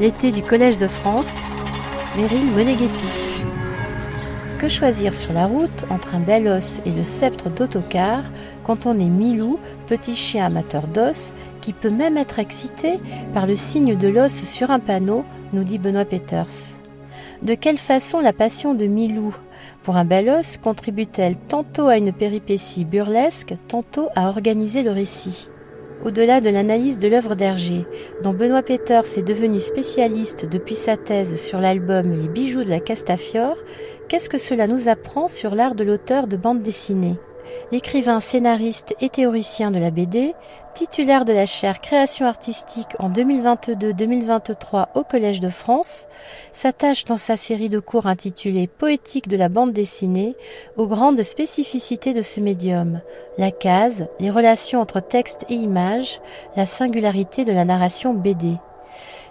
L'été du Collège de France, Meryl Moneghetti. Que choisir sur la route entre un bel os et le sceptre d'autocar quand on est Milou, petit chien amateur d'os, qui peut même être excité par le signe de l'os sur un panneau, nous dit Benoît Peters. De quelle façon la passion de Milou pour un bel os contribue-t-elle tantôt à une péripétie burlesque, tantôt à organiser le récit? Au-delà de l'analyse de l'œuvre d'Hergé, dont Benoît Peters est devenu spécialiste depuis sa thèse sur l'album Les bijoux de la Castafiore, qu'est-ce que cela nous apprend sur l'art de l'auteur de bande dessinée? L'écrivain, scénariste et théoricien de la BD, titulaire de la chaire Création artistique en 2022-2023 au Collège de France, s'attache dans sa série de cours intitulée Poétique de la bande dessinée aux grandes spécificités de ce médium, la case, les relations entre texte et image, la singularité de la narration BD.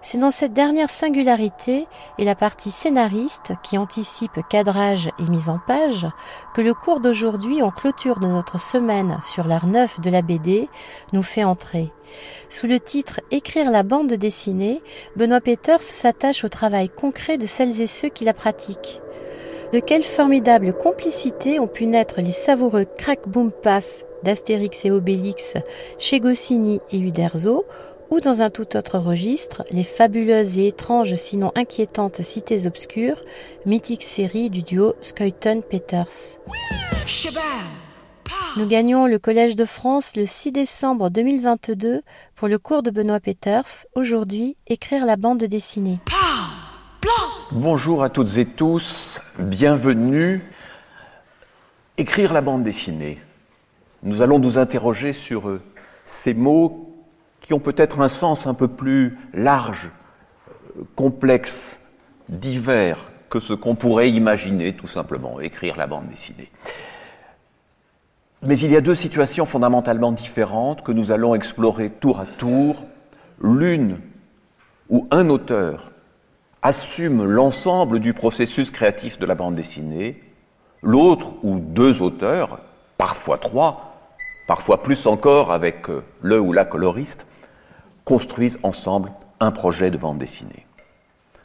C'est dans cette dernière singularité et la partie scénariste qui anticipe cadrage et mise en page que le cours d'aujourd'hui en clôture de notre semaine sur l'art neuf de la BD nous fait entrer. Sous le titre Écrire la bande dessinée, Benoît Peters s'attache au travail concret de celles et ceux qui la pratiquent. De quelle formidable complicité ont pu naître les savoureux crack boom paf d'Astérix et Obélix chez Goscinny et Uderzo ou dans un tout autre registre, les fabuleuses et étranges sinon inquiétantes cités obscures, mythique série du duo Skuyton-Peters. Nous gagnons le Collège de France le 6 décembre 2022 pour le cours de Benoît Peters, aujourd'hui écrire la bande dessinée. Bonjour à toutes et tous, bienvenue. Écrire la bande dessinée. Nous allons nous interroger sur euh, ces mots qui ont peut-être un sens un peu plus large, complexe, divers que ce qu'on pourrait imaginer tout simplement, écrire la bande dessinée. Mais il y a deux situations fondamentalement différentes que nous allons explorer tour à tour. L'une où un auteur assume l'ensemble du processus créatif de la bande dessinée, l'autre où deux auteurs, parfois trois, parfois plus encore avec euh, le ou la coloriste, construisent ensemble un projet de bande dessinée.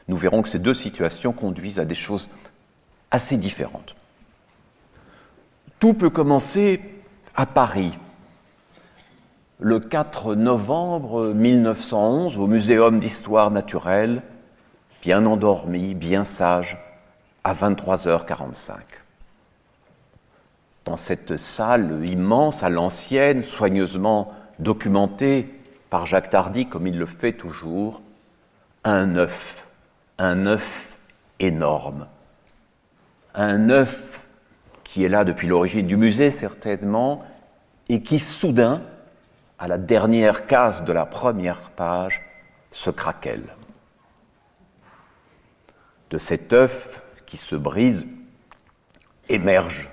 Nous verrons que ces deux situations conduisent à des choses assez différentes. Tout peut commencer à Paris, le 4 novembre 1911, au Muséum d'histoire naturelle, bien endormi, bien sage, à 23h45. Dans cette salle immense, à l'ancienne, soigneusement documentée par Jacques Tardy, comme il le fait toujours, un œuf, un œuf énorme, un œuf qui est là depuis l'origine du musée certainement, et qui soudain, à la dernière case de la première page, se craquelle. De cet œuf qui se brise, émerge,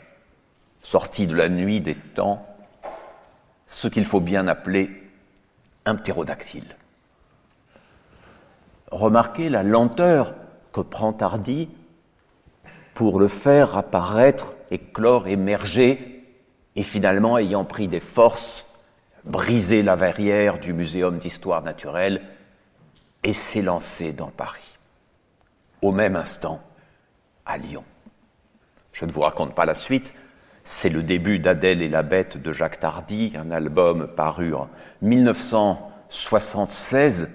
sorti de la nuit des temps, ce qu'il faut bien appeler un. Remarquez la lenteur que prend Tardy pour le faire apparaître, éclore, émerger, et finalement, ayant pris des forces, briser la verrière du Muséum d'histoire naturelle et s'élancer dans Paris. Au même instant, à Lyon. Je ne vous raconte pas la suite, c'est le début d'Adèle et la bête de Jacques Tardy, un album paru en 1976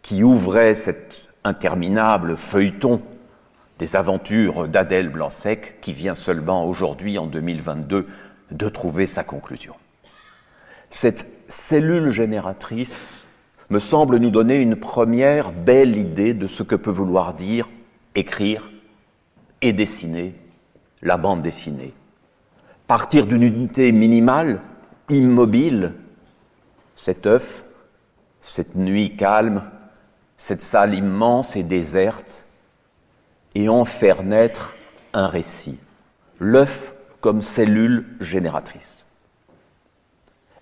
qui ouvrait cet interminable feuilleton des aventures d'Adèle Blanc-Sec qui vient seulement aujourd'hui, en 2022, de trouver sa conclusion. Cette cellule génératrice me semble nous donner une première belle idée de ce que peut vouloir dire écrire et dessiner la bande dessinée partir d'une unité minimale, immobile, cet œuf, cette nuit calme, cette salle immense et déserte, et en faire naître un récit, l'œuf comme cellule génératrice.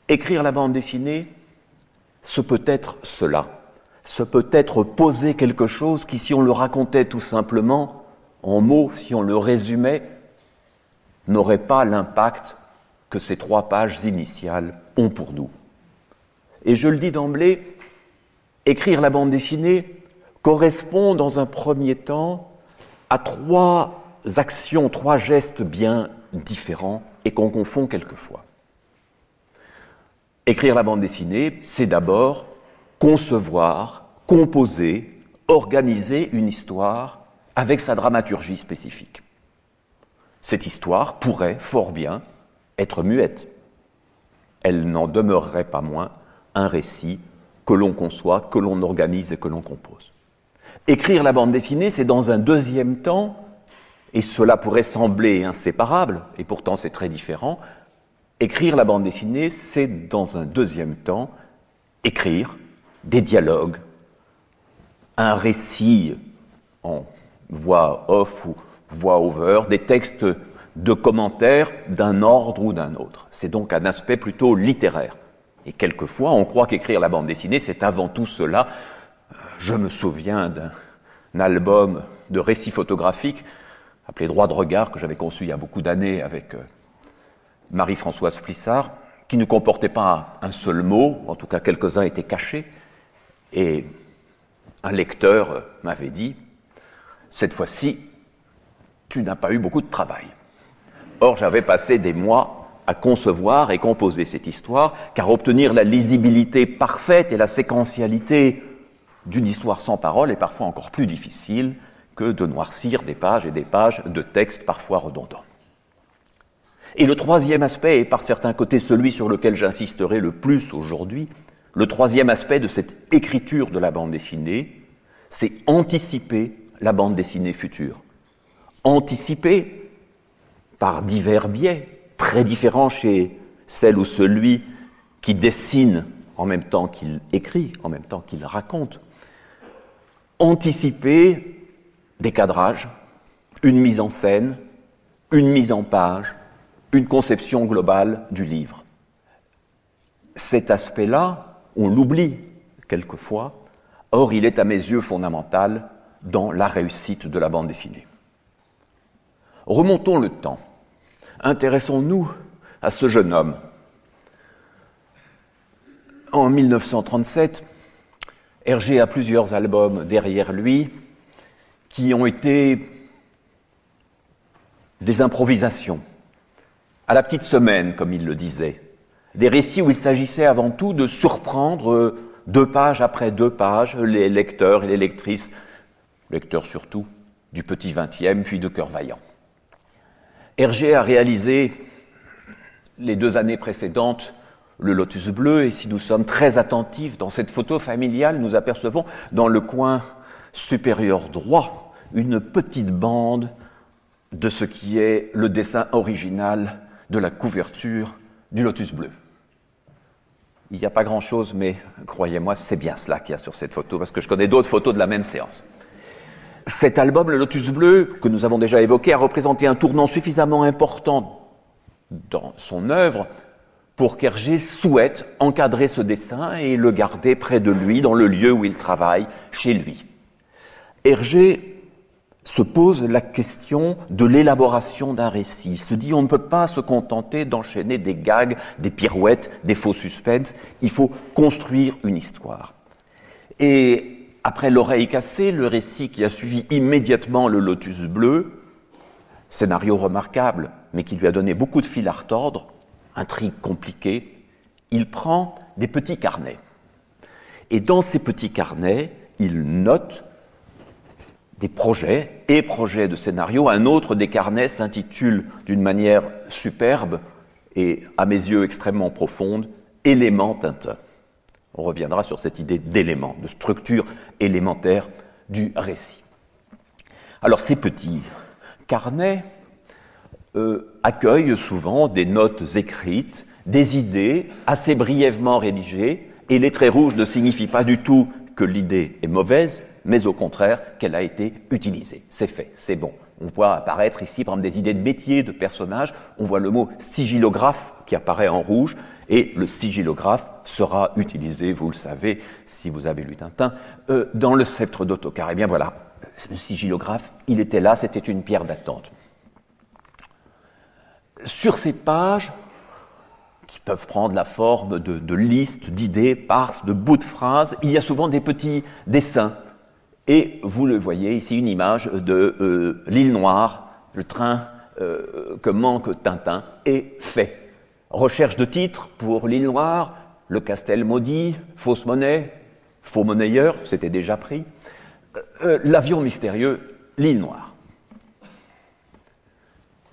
Écrire la bande dessinée, ce peut être cela, ce peut être poser quelque chose qui, si on le racontait tout simplement, en mots, si on le résumait, n'aurait pas l'impact que ces trois pages initiales ont pour nous. Et je le dis d'emblée, écrire la bande dessinée correspond dans un premier temps à trois actions, trois gestes bien différents et qu'on confond quelquefois. Écrire la bande dessinée, c'est d'abord concevoir, composer, organiser une histoire avec sa dramaturgie spécifique. Cette histoire pourrait fort bien être muette. Elle n'en demeurerait pas moins un récit que l'on conçoit, que l'on organise et que l'on compose. Écrire la bande dessinée, c'est dans un deuxième temps, et cela pourrait sembler inséparable, et pourtant c'est très différent, écrire la bande dessinée, c'est dans un deuxième temps écrire des dialogues, un récit en voix off ou voix over, des textes de commentaires d'un ordre ou d'un autre. C'est donc un aspect plutôt littéraire. Et quelquefois, on croit qu'écrire la bande dessinée, c'est avant tout cela. Je me souviens d'un album de récits photographiques appelé Droit de regard que j'avais conçu il y a beaucoup d'années avec euh, Marie-Françoise Plissard, qui ne comportait pas un seul mot, en tout cas quelques-uns étaient cachés, et un lecteur m'avait dit, cette fois-ci, tu n'as pas eu beaucoup de travail. Or, j'avais passé des mois à concevoir et composer cette histoire, car obtenir la lisibilité parfaite et la séquentialité d'une histoire sans parole est parfois encore plus difficile que de noircir des pages et des pages de textes parfois redondants. Et le troisième aspect, et par certains côtés celui sur lequel j'insisterai le plus aujourd'hui, le troisième aspect de cette écriture de la bande dessinée, c'est anticiper la bande dessinée future. Anticiper par divers biais, très différents chez celle ou celui qui dessine en même temps qu'il écrit, en même temps qu'il raconte. Anticiper des cadrages, une mise en scène, une mise en page, une conception globale du livre. Cet aspect-là, on l'oublie quelquefois, or il est à mes yeux fondamental dans la réussite de la bande dessinée. Remontons le temps. Intéressons-nous à ce jeune homme. En 1937, Hergé a plusieurs albums derrière lui qui ont été des improvisations, à la petite semaine, comme il le disait, des récits où il s'agissait avant tout de surprendre deux pages après deux pages les lecteurs et les lectrices, lecteurs surtout, du petit vingtième, puis de Cœur Vaillant. Hergé a réalisé les deux années précédentes le lotus bleu, et si nous sommes très attentifs dans cette photo familiale, nous apercevons dans le coin supérieur droit une petite bande de ce qui est le dessin original de la couverture du lotus bleu. Il n'y a pas grand-chose, mais croyez-moi, c'est bien cela qu'il y a sur cette photo, parce que je connais d'autres photos de la même séance. Cet album, le Lotus Bleu, que nous avons déjà évoqué, a représenté un tournant suffisamment important dans son œuvre pour qu'Hergé souhaite encadrer ce dessin et le garder près de lui, dans le lieu où il travaille, chez lui. Hergé se pose la question de l'élaboration d'un récit. Il se dit on ne peut pas se contenter d'enchaîner des gags, des pirouettes, des faux suspens, il faut construire une histoire. Et après l'oreille cassée, le récit qui a suivi immédiatement le lotus bleu, scénario remarquable, mais qui lui a donné beaucoup de fil à retordre, intrigue compliquée, il prend des petits carnets. Et dans ces petits carnets, il note des projets et projets de scénario. Un autre des carnets s'intitule d'une manière superbe et à mes yeux extrêmement profonde Élément Tintin. On reviendra sur cette idée d'élément, de structure élémentaire du récit. Alors ces petits carnets euh, accueillent souvent des notes écrites, des idées assez brièvement rédigées, et les traits rouges ne signifient pas du tout que l'idée est mauvaise, mais au contraire qu'elle a été utilisée. C'est fait, c'est bon. On voit apparaître ici, par exemple, des idées de métier, de personnages. On voit le mot sigillographe qui apparaît en rouge, et le sigillographe sera utilisé, vous le savez, si vous avez lu Tintin, euh, dans le sceptre d'Autocar. Eh bien voilà, le sigillographe, il était là, c'était une pierre d'attente. Sur ces pages, qui peuvent prendre la forme de, de listes, d'idées, parses, de bouts de phrases, il y a souvent des petits dessins Et vous le voyez ici, une image de euh, l'île Noire, le train euh, que manque Tintin, est fait. Recherche de titres pour l'île Noire, le Castel maudit, fausse monnaie, faux monnayeur, c'était déjà pris. Euh, l'avion mystérieux, l'île Noire.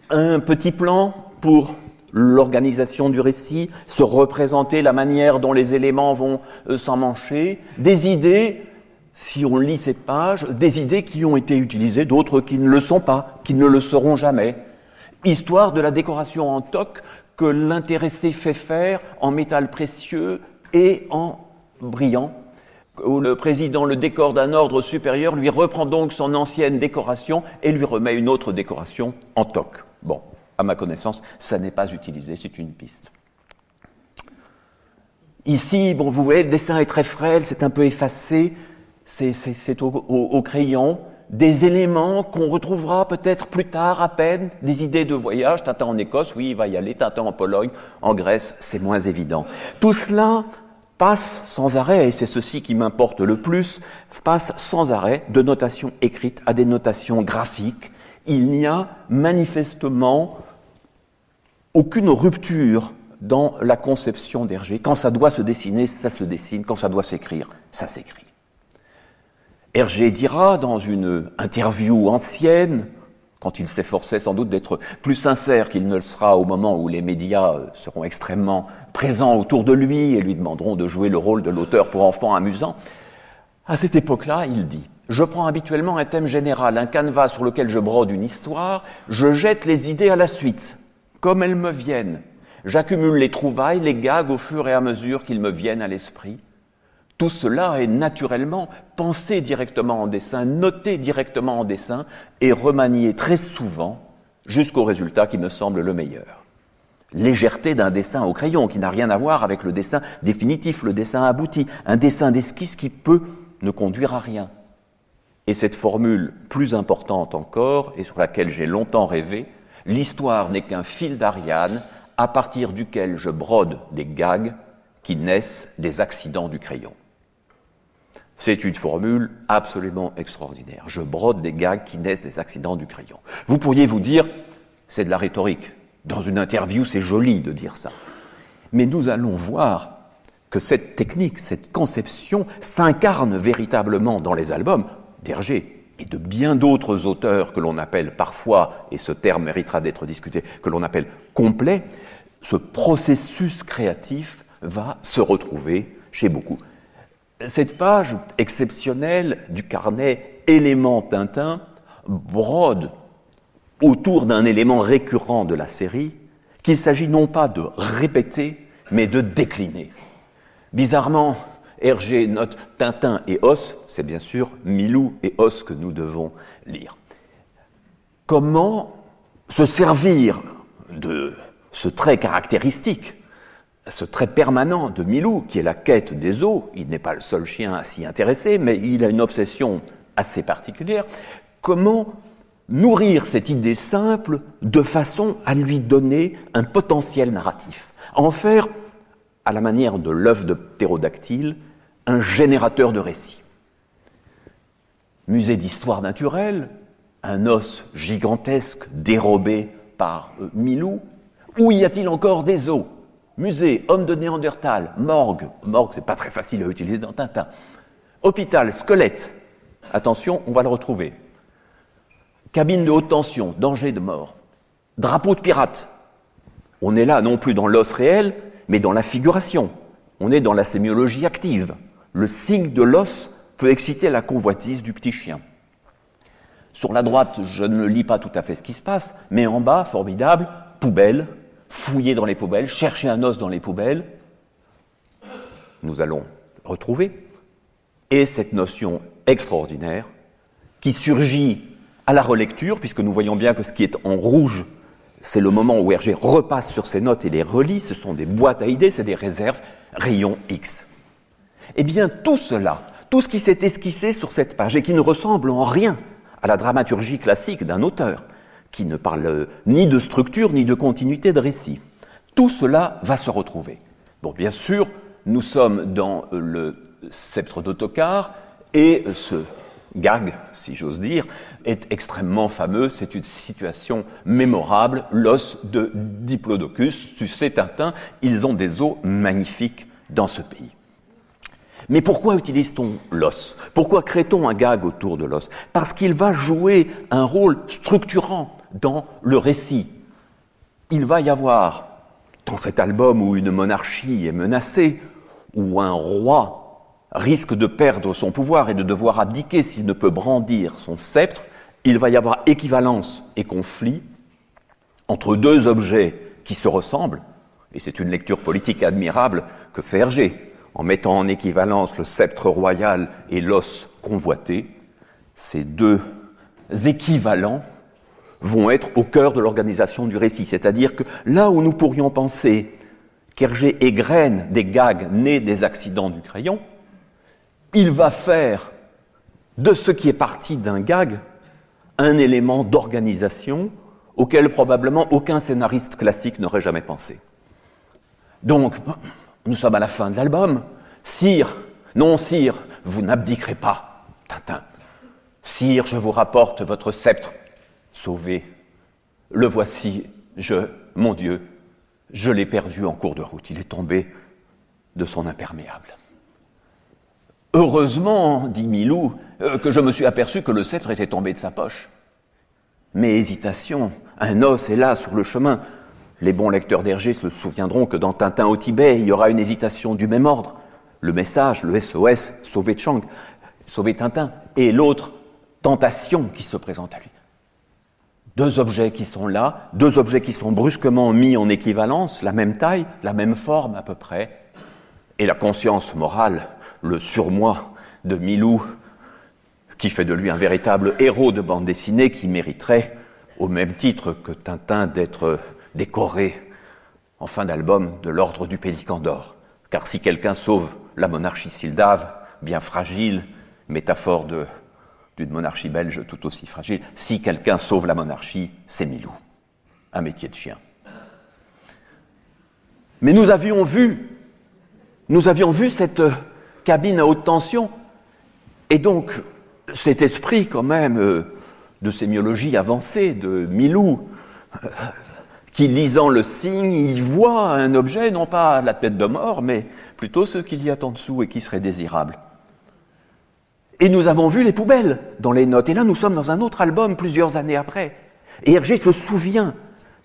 Un petit plan pour l'organisation du récit, se représenter la manière dont les éléments vont euh, s'en mancher, des idées, si on lit ces pages, des idées qui ont été utilisées, d'autres qui ne le sont pas, qui ne le seront jamais. Histoire de la décoration en toc que l'intéressé fait faire en métal précieux et en brillant, où le président le décore d'un ordre supérieur, lui reprend donc son ancienne décoration et lui remet une autre décoration en toc. Bon, à ma connaissance, ça n'est pas utilisé, c'est une piste. Ici, bon, vous voyez, le dessin est très frêle, c'est un peu effacé, c'est au, crayon, des éléments qu'on retrouvera peut-être plus tard à peine, des idées de voyage, Tintin en Écosse, oui, il va y aller, Tintin en Pologne, en Grèce, c'est moins évident. Tout cela passe sans arrêt, et c'est ceci qui m'importe le plus, passe sans arrêt de notations écrites à des notations graphiques. Il n'y a manifestement aucune rupture dans la conception d'Hergé. Quand ça doit se dessiner, ça se dessine. Quand ça doit s'écrire, ça s'écrit. Hergé dira dans une interview ancienne, quand il s'efforçait sans doute d'être plus sincère qu'il ne le sera au moment où les médias seront extrêmement présents autour de lui et lui demanderont de jouer le rôle de l'auteur pour enfants amusants, à cette époque-là, il dit Je prends habituellement un thème général, un canevas sur lequel je brode une histoire, je jette les idées à la suite comme elles me viennent. J'accumule les trouvailles, les gags au fur et à mesure qu'ils me viennent à l'esprit. Tout cela est naturellement pensé directement en dessin, noté directement en dessin et remanié très souvent jusqu'au résultat qui me semble le meilleur. Légèreté d'un dessin au crayon qui n'a rien à voir avec le dessin définitif, le dessin abouti, un dessin d'esquisse qui peut ne conduire à rien. Et cette formule plus importante encore, et sur laquelle j'ai longtemps rêvé, L'histoire n'est qu'un fil d'Ariane à partir duquel je brode des gags qui naissent des accidents du crayon. C'est une formule absolument extraordinaire. Je brode des gags qui naissent des accidents du crayon. Vous pourriez vous dire, c'est de la rhétorique. Dans une interview, c'est joli de dire ça. Mais nous allons voir que cette technique, cette conception s'incarne véritablement dans les albums d'Hergé, et de bien d'autres auteurs que l'on appelle parfois, et ce terme méritera d'être discuté, que l'on appelle complet, ce processus créatif va se retrouver chez beaucoup. Cette page exceptionnelle du carnet élément Tintin brode autour d'un élément récurrent de la série qu'il s'agit non pas de répéter, mais de décliner. Bizarrement, Hergé note Tintin et Os, c'est bien sûr Milou et Os que nous devons lire. Comment se servir de ce trait caractéristique, ce trait permanent de Milou, qui est la quête des eaux, il n'est pas le seul chien à s'y intéresser, mais il a une obsession assez particulière, comment nourrir cette idée simple de façon à lui donner un potentiel narratif, en faire, à la manière de l'œuf de ptérodactyle, un générateur de récits. Musée d'histoire naturelle, un os gigantesque dérobé par euh, Milou. Où y a-t-il encore des os Musée, homme de Néandertal, morgue. Morgue, c'est pas très facile à utiliser dans Tintin. Hôpital, squelette. Attention, on va le retrouver. Cabine de haute tension, danger de mort. Drapeau de pirate. On est là non plus dans l'os réel, mais dans la figuration. On est dans la sémiologie active le signe de l'os peut exciter la convoitise du petit chien. Sur la droite, je ne lis pas tout à fait ce qui se passe, mais en bas, formidable, poubelle, fouiller dans les poubelles, chercher un os dans les poubelles. Nous allons retrouver. Et cette notion extraordinaire qui surgit à la relecture, puisque nous voyons bien que ce qui est en rouge, c'est le moment où Hergé repasse sur ses notes et les relit, ce sont des boîtes à idées, c'est des réserves, rayon X. Eh bien, tout cela, tout ce qui s'est esquissé sur cette page et qui ne ressemble en rien à la dramaturgie classique d'un auteur, qui ne parle ni de structure ni de continuité de récit, tout cela va se retrouver. Bon, bien sûr, nous sommes dans le sceptre d'autocar et ce gag, si j'ose dire, est extrêmement fameux. C'est une situation mémorable, l'os de Diplodocus. Tu sais, Tintin, ils ont des os magnifiques dans ce pays. Mais pourquoi utilise-t-on l'os? Pourquoi crée-t-on un gag autour de l'os? Parce qu'il va jouer un rôle structurant dans le récit. Il va y avoir, dans cet album où une monarchie est menacée, où un roi risque de perdre son pouvoir et de devoir abdiquer s'il ne peut brandir son sceptre, il va y avoir équivalence et conflit entre deux objets qui se ressemblent, et c'est une lecture politique admirable que fait Hergé, en mettant en équivalence le sceptre royal et l'os convoité, ces deux équivalents vont être au cœur de l'organisation du récit. C'est-à-dire que là où nous pourrions penser qu'Hergé égrène des gags nés des accidents du crayon, il va faire de ce qui est parti d'un gag un élément d'organisation auquel probablement aucun scénariste classique n'aurait jamais pensé. Donc, nous sommes à la fin de l'album. Sire, non, sire, vous n'abdiquerez pas. Tintin. Sire, je vous rapporte votre sceptre. Sauvé. Le voici, je, mon Dieu, je l'ai perdu en cours de route. Il est tombé de son imperméable. Heureusement, dit Milou, euh, que je me suis aperçu que le sceptre était tombé de sa poche. Mais hésitation, un os est là sur le chemin. Les bons lecteurs d'Hergé se souviendront que dans Tintin au Tibet, il y aura une hésitation du même ordre. Le message, le SOS, sauver Chang, sauver Tintin, et l'autre, tentation qui se présente à lui. Deux objets qui sont là, deux objets qui sont brusquement mis en équivalence, la même taille, la même forme à peu près, et la conscience morale le surmoi de Milou, qui fait de lui un véritable héros de bande dessinée qui mériterait, au même titre que Tintin, d'être décoré en fin d'album de l'ordre du Pélican d'or. Car si quelqu'un sauve la monarchie sildave, bien fragile, métaphore d'une monarchie belge tout aussi fragile, si quelqu'un sauve la monarchie, c'est Milou, un métier de chien. Mais nous avions vu, nous avions vu cette cabine à haute tension. Et donc, cet esprit quand même euh, de sémiologie avancée de Milou, euh, qui lisant le signe, il voit un objet, non pas la tête de mort, mais plutôt ce qu'il y a en dessous et qui serait désirable. Et nous avons vu les poubelles dans les notes. Et là, nous sommes dans un autre album plusieurs années après. Et Hergé se souvient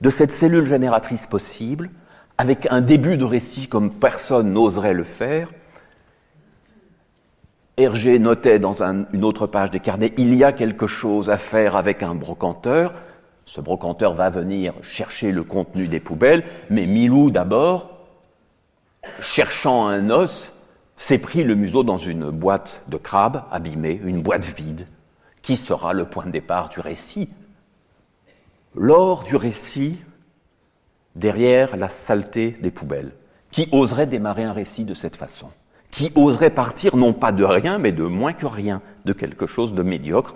de cette cellule génératrice possible, avec un début de récit comme personne n'oserait le faire, Hergé notait dans une autre page des carnets, il y a quelque chose à faire avec un brocanteur. Ce brocanteur va venir chercher le contenu des poubelles, mais Milou d'abord, cherchant un os, s'est pris le museau dans une boîte de crabe abîmée, une boîte vide, qui sera le point de départ du récit? Lors du récit, derrière la saleté des poubelles, qui oserait démarrer un récit de cette façon? Qui oserait partir non pas de rien, mais de moins que rien, de quelque chose de médiocre,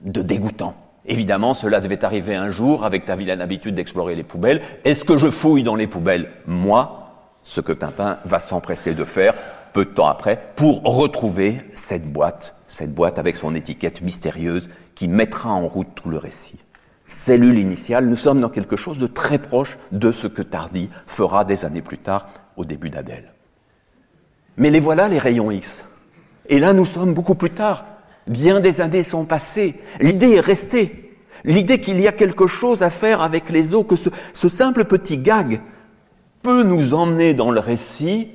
de dégoûtant? Évidemment, cela devait arriver un jour avec ta vilaine habitude d'explorer les poubelles. Est-ce que je fouille dans les poubelles? Moi, ce que Tintin va s'empresser de faire peu de temps après pour retrouver cette boîte, cette boîte avec son étiquette mystérieuse qui mettra en route tout le récit. Cellule initiale, nous sommes dans quelque chose de très proche de ce que Tardy fera des années plus tard au début d'Adèle. Mais les voilà, les rayons X. Et là, nous sommes beaucoup plus tard. Bien des années sont passées. L'idée est restée. L'idée qu'il y a quelque chose à faire avec les eaux, que ce, simple petit gag peut nous emmener dans le récit.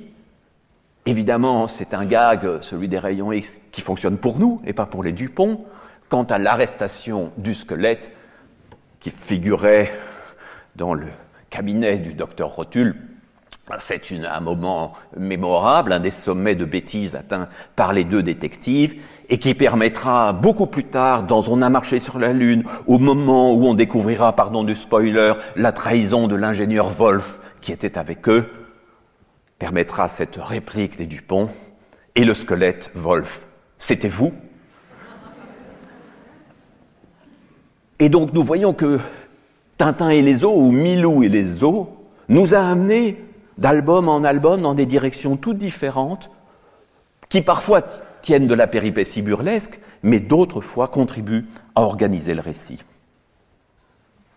Évidemment, c'est un gag, celui des rayons X, qui fonctionne pour nous et pas pour les Dupont. Quant à l'arrestation du squelette, qui figurait dans le cabinet du docteur Rotule, c'est un moment mémorable, un des sommets de bêtises atteints par les deux détectives, et qui permettra beaucoup plus tard, dans On a marché sur la Lune, au moment où on découvrira, pardon du spoiler, la trahison de l'ingénieur Wolf qui était avec eux, permettra cette réplique des Dupont, et le squelette Wolf, c'était vous. Et donc nous voyons que Tintin et les eaux, ou Milou et les eaux, nous a amenés d'album en album dans des directions toutes différentes, qui parfois tiennent de la péripétie burlesque, mais d'autres fois contribuent à organiser le récit.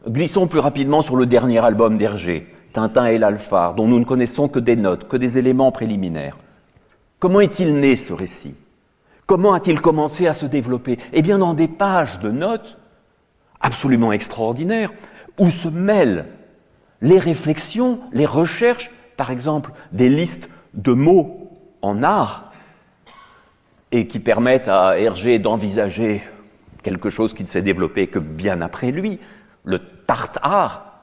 Glissons plus rapidement sur le dernier album d'Hergé, Tintin et l'Alphard, dont nous ne connaissons que des notes, que des éléments préliminaires. Comment est-il né ce récit? Comment a-t-il commencé à se développer? Eh bien, dans des pages de notes absolument extraordinaires, où se mêlent les réflexions, les recherches, par exemple des listes de mots en art, et qui permettent à Hergé d'envisager quelque chose qui ne s'est développé que bien après lui, le tarte art,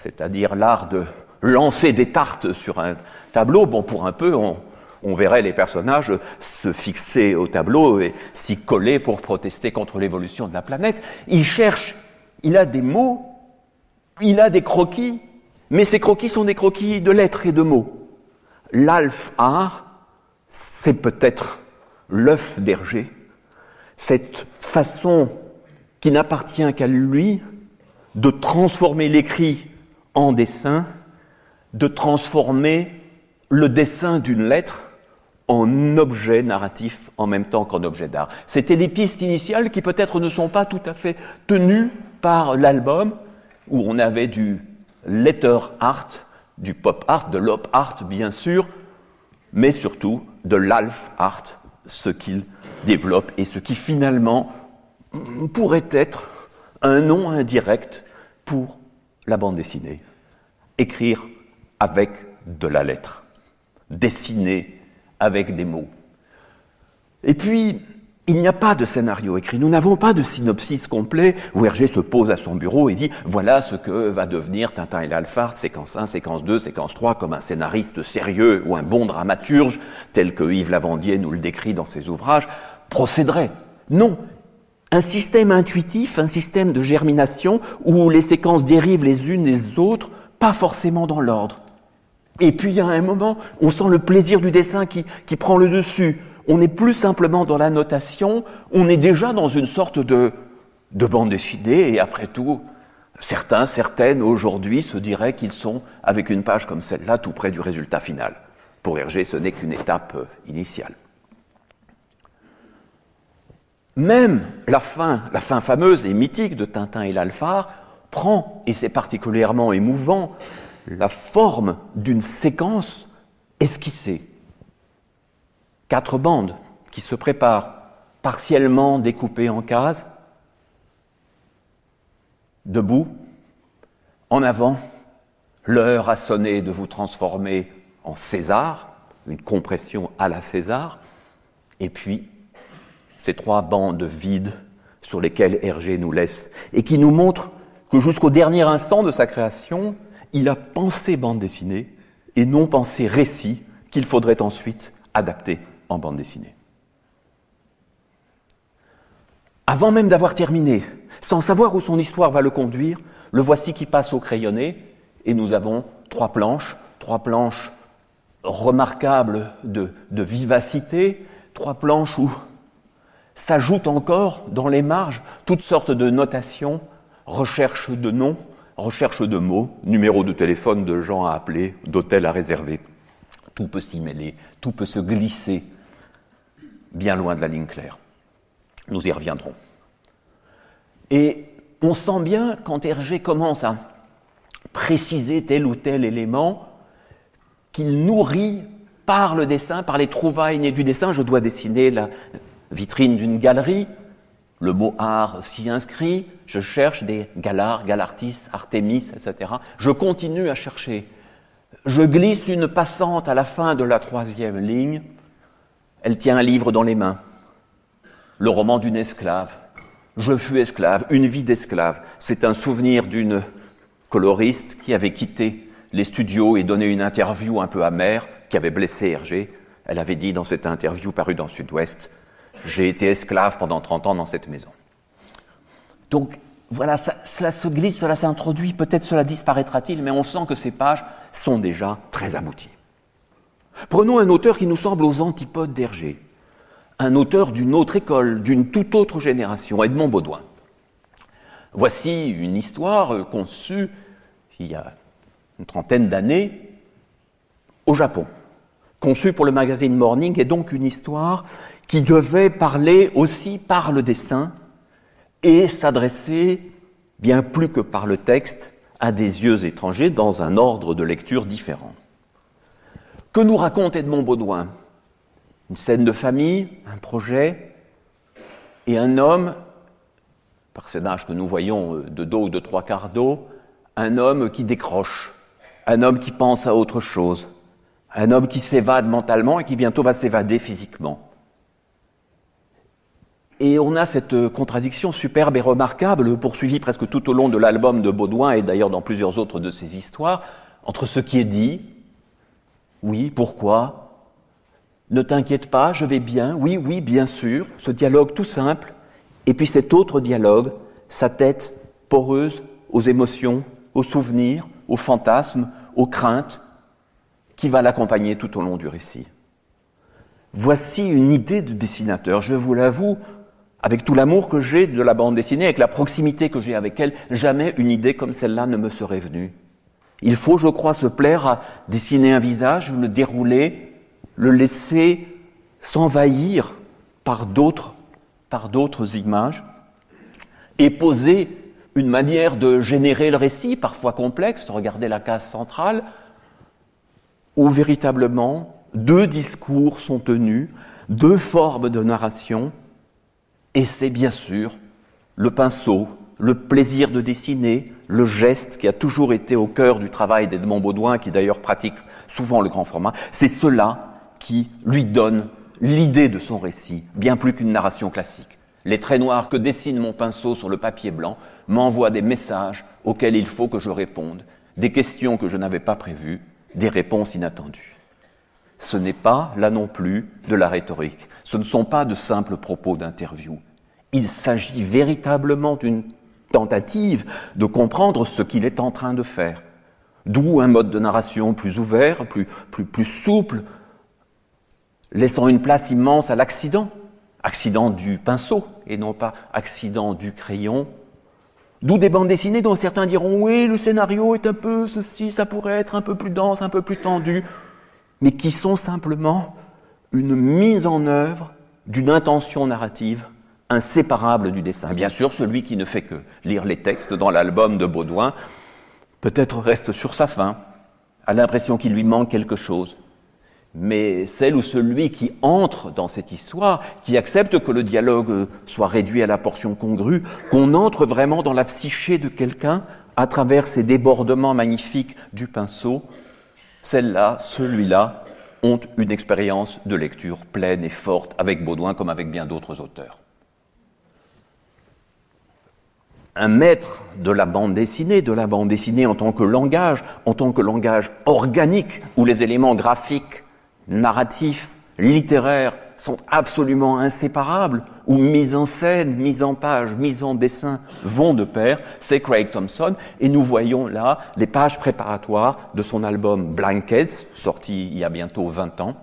c'est-à-dire l'art de lancer des tartes sur un tableau. Bon, pour un peu, on, verrait les personnages se fixer au tableau et s'y coller pour protester contre l'évolution de la planète. Il cherche, il a des mots, il a des croquis, mais ces croquis sont des croquis de lettres et de mots. L'alf art, c'est peut-être l'œuf d'Hergé, cette façon qui n'appartient qu'à lui de transformer l'écrit en dessin, de transformer le dessin d'une lettre en objet narratif en même temps qu'en objet d'art. C'était les pistes initiales qui peut-être ne sont pas tout à fait tenues par l'album, où on avait du letter art, du pop art, de l'op art bien sûr, mais surtout de l'alf art, ce qu'il développe et ce qui finalement pourrait être un nom indirect pour la bande dessinée. Écrire avec de la lettre, dessiner avec des mots. Et puis, il n'y a pas de scénario écrit. Nous n'avons pas de synopsis complet où Hergé se pose à son bureau et dit voilà ce que va devenir Tintin et l'Alphard, séquence 1, séquence 2, séquence 3, comme un scénariste sérieux ou un bon dramaturge, tel que Yves Lavandier nous le décrit dans ses ouvrages, procéderait. Non. Un système intuitif, un système de germination où les séquences dérivent les unes des autres, pas forcément dans l'ordre. Et puis il y a un moment, on sent le plaisir du dessin qui, qui prend le dessus. On n'est plus simplement dans la notation, on est déjà dans une sorte de, de bande dessinée, et après tout, certains, certaines aujourd'hui se diraient qu'ils sont, avec une page comme celle-là, tout près du résultat final. Pour Hergé, ce n'est qu'une étape euh, initiale. Même la fin, la fin fameuse et mythique de Tintin et l'Alphard prend, et c'est particulièrement émouvant, la forme d'une séquence esquissée. Quatre bandes qui se préparent, partiellement découpées en cases, debout, en avant, l'heure a sonné de vous transformer en César, une compression à la César, et puis ces trois bandes vides sur lesquelles Hergé nous laisse, et qui nous montrent que jusqu'au dernier instant de sa création, il a pensé bande dessinée et non pensé récit qu'il faudrait ensuite adapter en bande dessinée. Avant même d'avoir terminé, sans savoir où son histoire va le conduire, le voici qui passe au crayonné et nous avons trois planches, trois planches remarquables de, de vivacité, trois planches où s'ajoutent encore dans les marges toutes sortes de notations, recherche de noms, recherche de mots, numéro de téléphone de gens à appeler, d'hôtels à réserver. Tout peut s'y mêler, tout peut se glisser bien loin de la ligne claire. Nous y reviendrons. Et on sent bien quand Hergé commence à préciser tel ou tel élément qu'il nourrit par le dessin, par les trouvailles du dessin. Je dois dessiner la vitrine d'une galerie, le mot art s'y inscrit, je cherche des Galards, Galartis, Artémis, etc. Je continue à chercher. Je glisse une passante à la fin de la troisième ligne. Elle tient un livre dans les mains. Le roman d'une esclave. Je fus esclave, une vie d'esclave. C'est un souvenir d'une coloriste qui avait quitté les studios et donné une interview un peu amère qui avait blessé Hergé. Elle avait dit dans cette interview parue dans Sud-Ouest j'ai été esclave pendant 30 ans dans cette maison. Donc voilà, cela se glisse, cela s'introduit, peut-être cela disparaîtra-t-il, mais on sent que ces pages sont déjà très abouties. Prenons un auteur qui nous semble aux antipodes d'Hergé, un auteur d'une autre école, d'une toute autre génération, Edmond Baudouin. Voici une histoire conçue il y a une trentaine d'années au Japon, conçue pour le magazine Morning, et donc une histoire qui devait parler aussi par le dessin et s'adresser, bien plus que par le texte, à des yeux étrangers dans un ordre de lecture différent. Que nous raconte Edmond Baudouin? Une scène de famille, un projet, et un homme, personnage que nous voyons euh, de dos ou de trois quarts d'eau, un homme qui décroche, un homme qui pense à autre chose, un homme qui s'évade mentalement et qui bientôt va s'évader physiquement. Et on a cette contradiction superbe et remarquable, poursuivie presque tout au long de l'album de Baudouin et d'ailleurs dans plusieurs autres de ses histoires, entre ce qui est dit, oui, pourquoi, ne t'inquiète pas, je vais bien, oui, oui, bien sûr, ce dialogue tout simple, et puis cet autre dialogue, sa tête poreuse aux émotions, aux souvenirs, aux fantasmes, aux craintes, qui va l'accompagner tout au long du récit. Voici une idée de dessinateur, je vous l'avoue, avec tout l'amour que j'ai de la bande dessinée, avec la proximité que j'ai avec elle, jamais une idée comme celle-là ne me serait venue. Il faut, je crois, se plaire à dessiner un visage, le dérouler, le laisser s'envahir par d'autres, images, et poser une manière de générer le récit, parfois complexe, regardez la case centrale, où véritablement deux discours sont tenus, deux formes de narration, et c'est bien sûr le pinceau, le plaisir de dessiner, le geste qui a toujours été au cœur du travail d'Edmond Baudouin, qui d'ailleurs pratique souvent le grand format, c'est cela qui lui donne l'idée de son récit, bien plus qu'une narration classique. Les traits noirs que dessine mon pinceau sur le papier blanc m'envoient des messages auxquels il faut que je réponde, des questions que je n'avais pas prévues, des réponses inattendues. Ce n'est pas, là non plus, de la rhétorique. Ce ne sont pas de simples propos d'interview. Il s'agit véritablement d'une tentative de comprendre ce qu'il est en train de faire. D'où un mode de narration plus ouvert, plus, plus, plus souple, laissant une place immense à l'accident. Accident du pinceau et non pas accident du crayon. D'où des bandes dessinées dont certains diront oui, le scénario est un peu ceci, ça pourrait être un peu plus dense, un peu plus tendu mais qui sont simplement une mise en œuvre d'une intention narrative inséparable du dessin. Bien sûr, celui qui ne fait que lire les textes dans l'album de Baudouin, peut-être reste sur sa faim, a l'impression qu'il lui manque quelque chose. Mais celle ou celui qui entre dans cette histoire, qui accepte que le dialogue soit réduit à la portion congrue, qu'on entre vraiment dans la psyché de quelqu'un à travers ces débordements magnifiques du pinceau, celle-là, celui-là, ont une expérience de lecture pleine et forte avec Baudouin comme avec bien d'autres auteurs. Un maître de la bande dessinée, de la bande dessinée en tant que langage, en tant que langage organique, où les éléments graphiques, narratifs, littéraires sont absolument inséparables, où mise en scène, mise en page, mise en dessin vont de pair, c'est Craig Thompson, et nous voyons là les pages préparatoires de son album Blankets, sorti il y a bientôt 20 ans.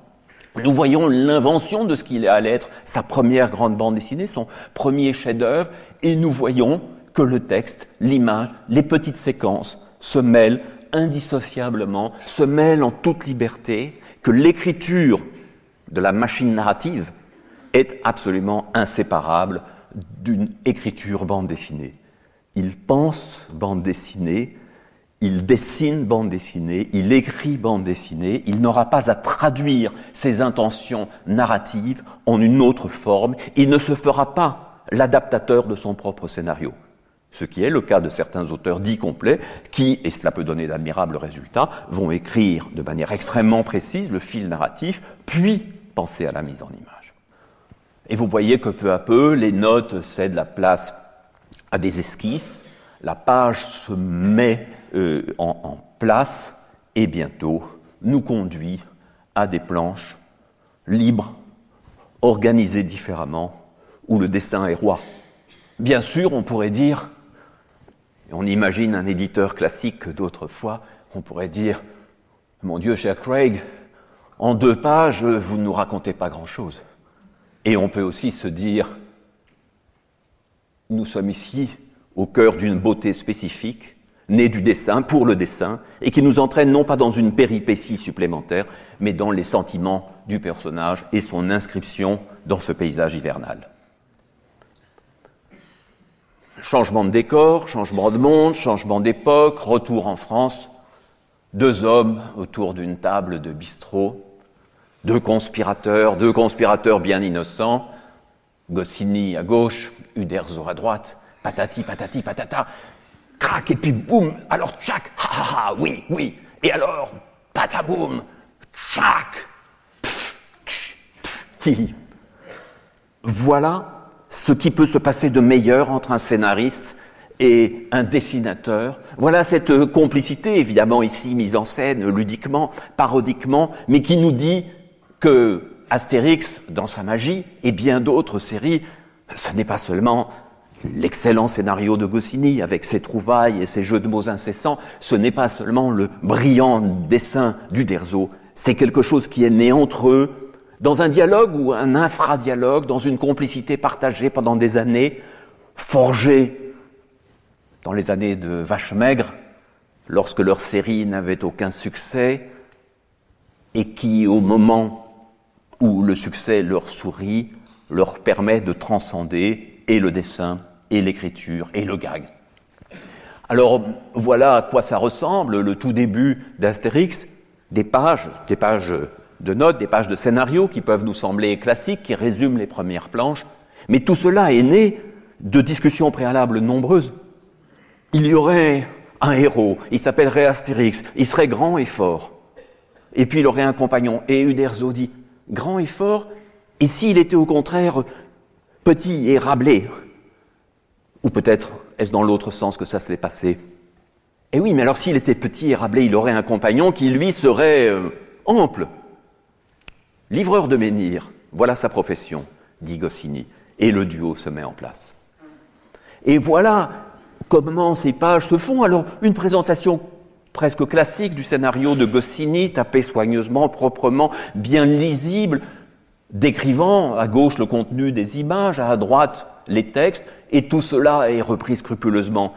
Nous voyons l'invention de ce qu'il allait être sa première grande bande dessinée, son premier chef-d'œuvre, et nous voyons que le texte, l'image, les petites séquences se mêlent indissociablement, se mêlent en toute liberté, que l'écriture de la machine narrative est absolument inséparable d'une écriture bande dessinée. Il pense bande dessinée, il dessine bande dessinée, il écrit bande dessinée, il n'aura pas à traduire ses intentions narratives en une autre forme, il ne se fera pas l'adaptateur de son propre scénario. Ce qui est le cas de certains auteurs dits complets qui, et cela peut donner d'admirables résultats, vont écrire de manière extrêmement précise le fil narratif, puis penser à la mise en image. Et vous voyez que peu à peu, les notes cèdent la place à des esquisses, la page se met euh, en, en place et bientôt nous conduit à des planches libres, organisées différemment, où le dessin est roi. Bien sûr, on pourrait dire, on imagine un éditeur classique d'autrefois, on pourrait dire, mon Dieu, cher Craig, en deux pages, vous ne nous racontez pas grand-chose. Et on peut aussi se dire, nous sommes ici au cœur d'une beauté spécifique, né du dessin pour le dessin, et qui nous entraîne non pas dans une péripétie supplémentaire, mais dans les sentiments du personnage et son inscription dans ce paysage hivernal. Changement de décor, changement de monde, changement d'époque, retour en France, deux hommes autour d'une table de bistrot, deux conspirateurs, deux conspirateurs bien innocents, Goscinny à gauche, Uderzo à droite, patati patati patata, crac et puis boum, alors tchac, ha ha ha, oui, oui, et alors, pataboum, tchac, voilà ce qui peut se passer de meilleur entre un scénariste et un dessinateur. Voilà cette complicité, évidemment ici mise en scène ludiquement, parodiquement, mais qui nous dit que Astérix, dans sa magie, et bien d'autres séries, ce n'est pas seulement l'excellent scénario de Goscinny avec ses trouvailles et ses jeux de mots incessants, ce n'est pas seulement le brillant dessin du Derzo, c'est quelque chose qui est né entre eux, dans un dialogue ou un infradialogue, dans une complicité partagée pendant des années, forgée dans les années de Vache Maigre, lorsque leur série n'avait aucun succès, et qui, au moment où le succès leur sourit, leur permet de transcender et le dessin, et l'écriture, et le gag. Alors voilà à quoi ça ressemble, le tout début d'Astérix, des pages, des pages de notes, des pages de scénarios qui peuvent nous sembler classiques, qui résument les premières planches, mais tout cela est né de discussions préalables nombreuses. Il y aurait un héros, il s'appellerait Astérix, il serait grand et fort. Et puis il aurait un compagnon, et Uderzo dit, grand et fort, et s'il était au contraire petit et rablé Ou peut-être est-ce dans l'autre sens que ça s'est passé? Eh oui, mais alors s'il était petit et rablé, il aurait un compagnon qui lui serait euh, ample, Livreur de menhir, voilà sa profession, dit Goscinny, et le duo se met en place. Et voilà comment ces pages se font. Alors, une présentation presque classique du scénario de Goscinny, tapé soigneusement, proprement, bien lisible, décrivant à gauche le contenu des images, à droite les textes, et tout cela est repris scrupuleusement.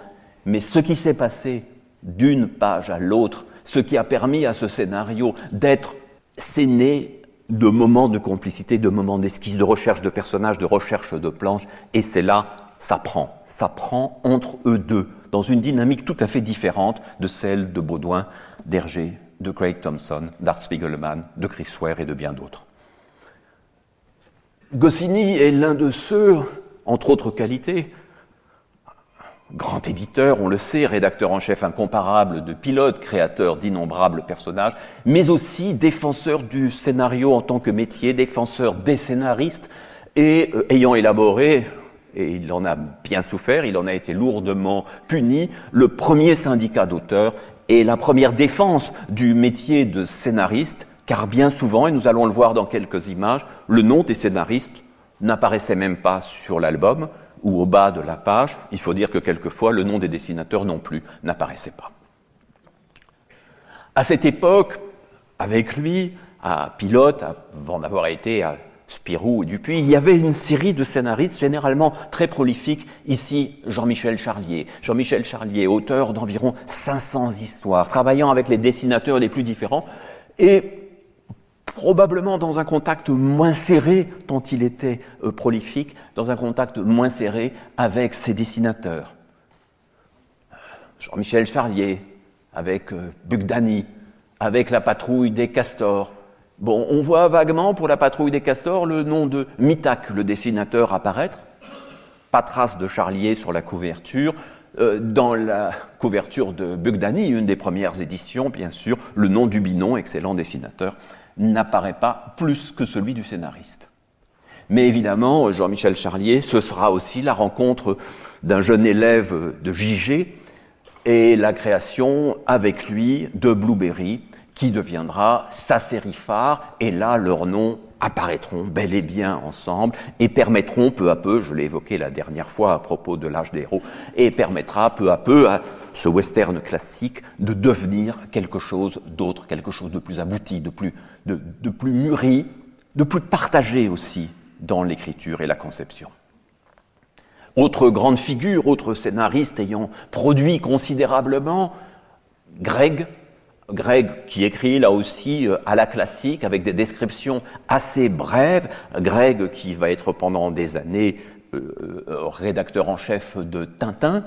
Mais ce qui s'est passé d'une page à l'autre, ce qui a permis à ce scénario d'être scéné de moments de complicité, de moments d'esquisse, de recherche de personnages, de recherche de planches, et c'est là, ça prend, ça prend entre eux deux, dans une dynamique tout à fait différente de celle de Baudouin, d'Hergé, de Craig Thompson, d'Art Spiegelman, de Chris Ware et de bien d'autres. Goscinny est l'un de ceux, entre autres qualités, grand éditeur, on le sait, rédacteur en chef incomparable de pilotes, créateur d'innombrables personnages, mais aussi défenseur du scénario en tant que métier, défenseur des scénaristes, et euh, ayant élaboré, et il en a bien souffert, il en a été lourdement puni, le premier syndicat d'auteurs et la première défense du métier de scénariste, car bien souvent, et nous allons le voir dans quelques images, le nom des scénaristes n'apparaissait même pas sur l'album, ou au bas de la page, il faut dire que quelquefois le nom des dessinateurs non plus n'apparaissait pas. À cette époque, avec lui, à Pilote, avant d'avoir été à Spirou et Dupuis, il y avait une série de scénaristes généralement très prolifiques. Ici, Jean-Michel Charlier. Jean-Michel Charlier, auteur d'environ 500 histoires, travaillant avec les dessinateurs les plus différents. Et probablement dans un contact moins serré, tant il était euh, prolifique, dans un contact moins serré avec ses dessinateurs. Jean-Michel Charlier, avec euh, Bugdani, avec la patrouille des castors. Bon, on voit vaguement pour la patrouille des castors le nom de Mitac, le dessinateur, apparaître. Pas trace de Charlier sur la couverture. Euh, dans la couverture de Bugdani, une des premières éditions, bien sûr, le nom du Binon, excellent dessinateur, n'apparaît pas plus que celui du scénariste. Mais évidemment, Jean-Michel Charlier, ce sera aussi la rencontre d'un jeune élève de JG et la création avec lui de Blueberry, qui deviendra sa série phare, et là, leurs noms apparaîtront bel et bien ensemble et permettront peu à peu, je l'ai évoqué la dernière fois à propos de l'âge des héros, et permettra peu à peu à ce western classique de devenir quelque chose d'autre, quelque chose de plus abouti, de plus, de, plus mûri, de plus partagé aussi dans l'écriture et la conception. Autre grande figure, autre scénariste ayant produit considérablement, Greg, Greg qui écrit là aussi euh, à la classique avec des descriptions assez brèves, Greg qui va être pendant des années euh, euh, rédacteur en chef de Tintin,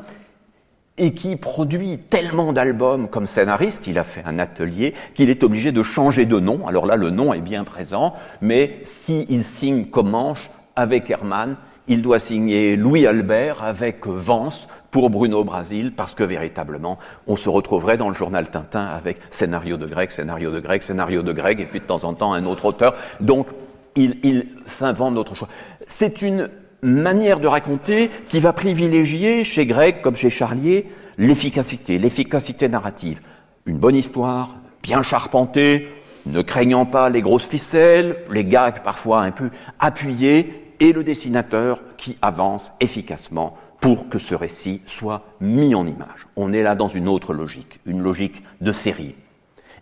et qui produit tellement d'albums comme scénariste, il a fait un atelier, qu'il est obligé de changer de nom. Alors là, le nom est bien présent, mais s'il signe Comanche avec Hermann, il doit signer Louis Albert avec Vance pour Bruno Brasil, parce que véritablement, on se retrouverait dans le journal Tintin avec scénario de Greg, scénario de Greg, scénario de Greg, et puis de temps en temps un autre auteur. Donc, il, s'invente d'autres choix. C'est une manière de raconter qui va privilégier chez Greg comme chez Charlier l'efficacité, l'efficacité narrative. Une bonne histoire, bien charpentée, ne craignant pas les grosses ficelles, les gags parfois un peu appuyés, et le dessinateur qui avance efficacement pour que ce récit soit mis en image. On est là dans une autre logique, une logique de série.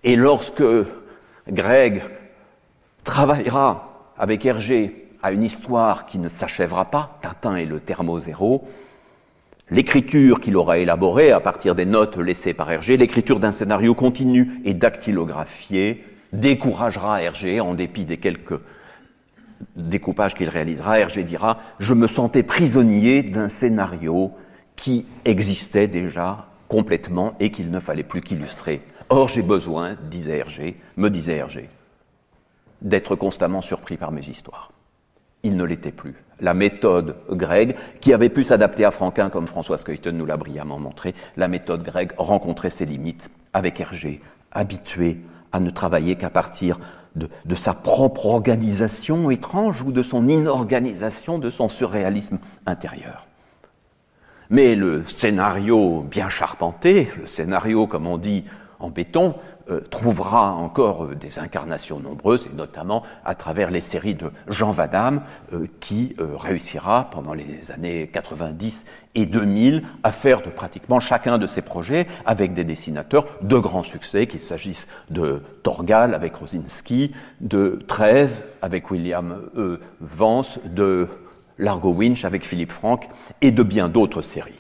Et lorsque Greg travaillera avec Hergé à une histoire qui ne s'achèvera pas, Tintin et le thermo zéro, l'écriture qu'il aura élaborée à partir des notes laissées par Hergé, l'écriture d'un scénario continu et dactylographié, découragera Hergé en dépit des quelques découpages qu'il réalisera. Hergé dira Je me sentais prisonnier d'un scénario qui existait déjà complètement et qu'il ne fallait plus qu'illustrer. Or, j'ai besoin, disait Hergé, me disait Hergé, d'être constamment surpris par mes histoires il ne l'était plus. La méthode grecque, qui avait pu s'adapter à Franquin, comme François Skeuten nous l'a brillamment montré, la méthode grecque rencontrait ses limites avec Hergé, habitué à ne travailler qu'à partir de, sa propre organisation étrange ou de son inorganisation, de son surréalisme intérieur. Mais le scénario bien charpenté, le scénario, comme on dit en béton, trouvera encore euh, des incarnations nombreuses, et notamment à travers les séries de Jean Vadam, euh, qui réussira pendant les années 90 et 2000 à faire de pratiquement chacun de ses projets avec des dessinateurs de grand succès, qu'il s'agisse de Torgal avec Rosinski, de 13 avec William Vance, de Largo Winch avec Philippe Franck et de bien d'autres séries.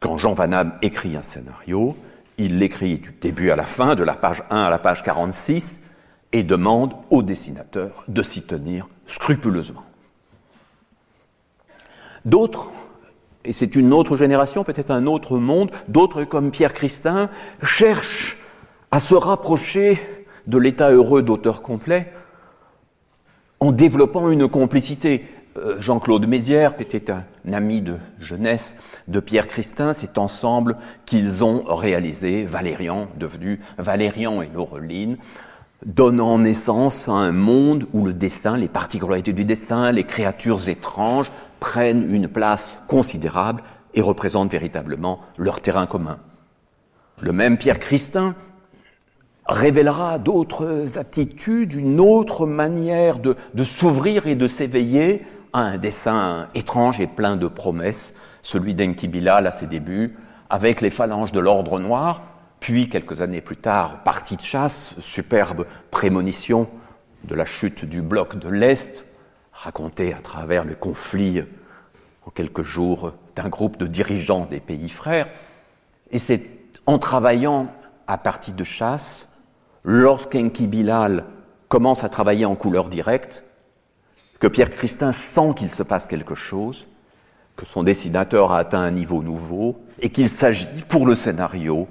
Quand Jean Vanham écrit un scénario, il l'écrit du début à la fin, de la page 1 à la page 46, et demande au dessinateur de s'y tenir scrupuleusement. D'autres, et c'est une autre génération, peut-être un autre monde, d'autres comme Pierre Christin, cherchent à se rapprocher de l'état heureux d'auteur complet en développant une complicité. Euh, Jean-Claude Mézières, qui était un ami de jeunesse de Pierre Christin, c'est ensemble qu'ils ont réalisé Valérian, devenu Valérian et Laureline, donnant naissance à un monde où le dessin, les particularités du dessin, les créatures étranges prennent une place considérable et représentent véritablement leur terrain commun. Le même Pierre Christin révélera d'autres aptitudes, une autre manière de s'ouvrir et de s'éveiller un dessin étrange et plein de promesses, celui d'Enki Bilal à ses débuts, avec les phalanges de l'ordre noir, puis quelques années plus tard, partie de chasse, superbe prémonition de la chute du bloc de l'Est, racontée à travers le conflit en quelques jours d'un groupe de dirigeants des pays frères. Et c'est en travaillant à partie de chasse, lorsqu'Enki Bilal commence à travailler en couleur directe, que Pierre Christin sent qu'il se passe quelque chose, que son dessinateur a atteint un niveau nouveau, et qu'il s'agit, pour le scénario,